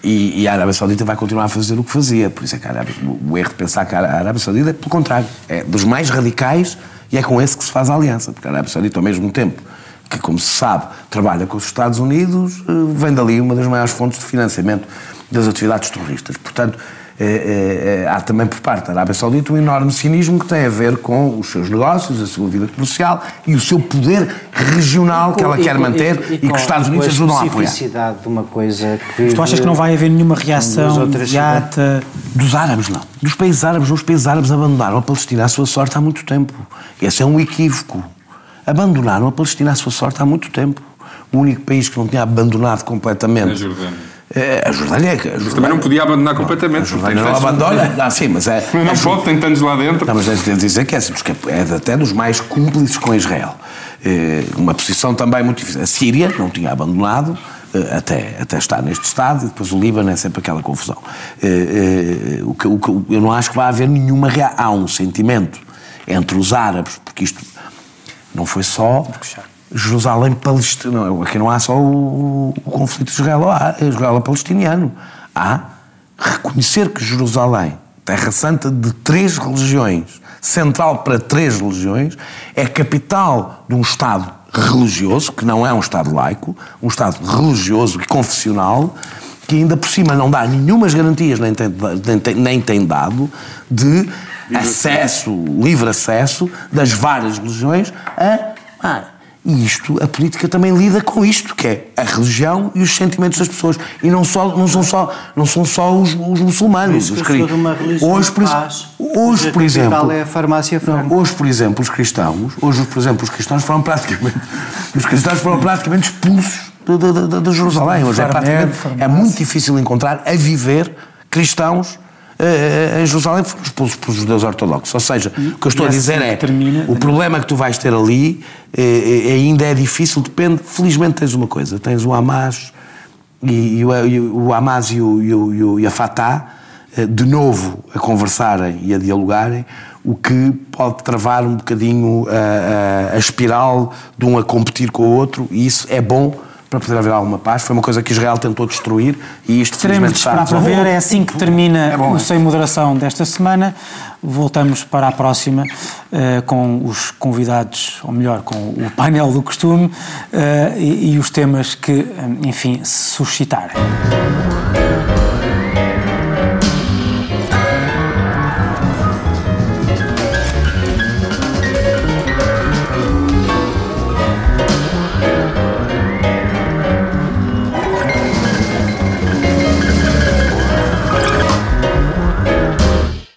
E, e, a Arábia Saudita vai continuar a fazer o que fazia. Por isso é que Arábia, o erro de pensar que a Arábia Saudita é pelo contrário, é dos mais radicais e é com esse que se faz a aliança. Porque a Arábia Saudita, ao mesmo tempo que, como se sabe, trabalha com os Estados Unidos, eh, vem dali uma das maiores fontes de financiamento das atividades terroristas. Portanto, é, é, há também por parte da Arábia Saudita um enorme cinismo que tem a ver com os seus negócios, a sua vida comercial e o seu poder regional que ela quer manter e, e, e que os Estados Unidos ajudam a apoiar. de uma coisa que... tu achas que não vai haver nenhuma reação imediata? Dos árabes, não. Dos países árabes, os países árabes abandonaram a Palestina à sua sorte há muito tempo. Esse é um equívoco. Abandonaram a Palestina à sua sorte há muito tempo. O único país que não tinha abandonado completamente... É a Jordânia é, a Jordânia, mas também não podia abandonar completamente. A Jordânia não abandona. Não, sim, mas é. Não é, pode, tem tantos lá dentro. Não, mas devo dizer que é, é até dos mais cúmplices com Israel. É, uma posição também muito difícil. A Síria não tinha abandonado. É, até, até estar neste estado, e depois o Líbano é sempre aquela confusão. É, o que, o que, eu não acho que vai haver nenhuma reação. Há um sentimento entre os árabes, porque isto não foi só Jerusalém palestina. Aqui não há só o, o conflito israelo-palestiniano. Há reconhecer que Jerusalém, terra santa de três religiões, central para três religiões, é capital de um Estado religioso, que não é um Estado laico, um Estado religioso e confessional, que ainda por cima não dá nenhumas garantias, nem tem, nem tem, nem tem dado, de acesso, livre acesso das várias religiões a. Ah, e isto, a política também lida com isto, que é a religião e os sentimentos das pessoas. E não, só, não são só, não são só os, os muçulmanos. Os cristãos. Hoje, por, paz, hoje, por exemplo. é a farmácia não, hoje, por exemplo, os cristãos, hoje, por exemplo, os cristãos foram praticamente. Os cristãos foram praticamente expulsos de, de, de, de Jerusalém. Hoje é, praticamente, é muito difícil encontrar a viver cristãos uh, em Jerusalém foram expulsos pelos judeus ortodoxos. Ou seja, e, o que eu estou a dizer é termina, o problema que tu vais ter ali uh, ainda é difícil, depende. Felizmente tens uma coisa, tens o Hamas e, e, o, e o, Hamas e, o, e, o, e a Fatah de novo a conversarem e a dialogarem, o que pode travar um bocadinho a, a, a espiral de um a competir com o outro, e isso é bom para poder haver alguma paz. Foi uma coisa que Israel tentou destruir e isto Teremos de esperar para ver. É assim que termina é bom, o Sem Moderação desta semana. Voltamos para a próxima uh, com os convidados, ou melhor, com o painel do costume uh, e, e os temas que, enfim, suscitarem.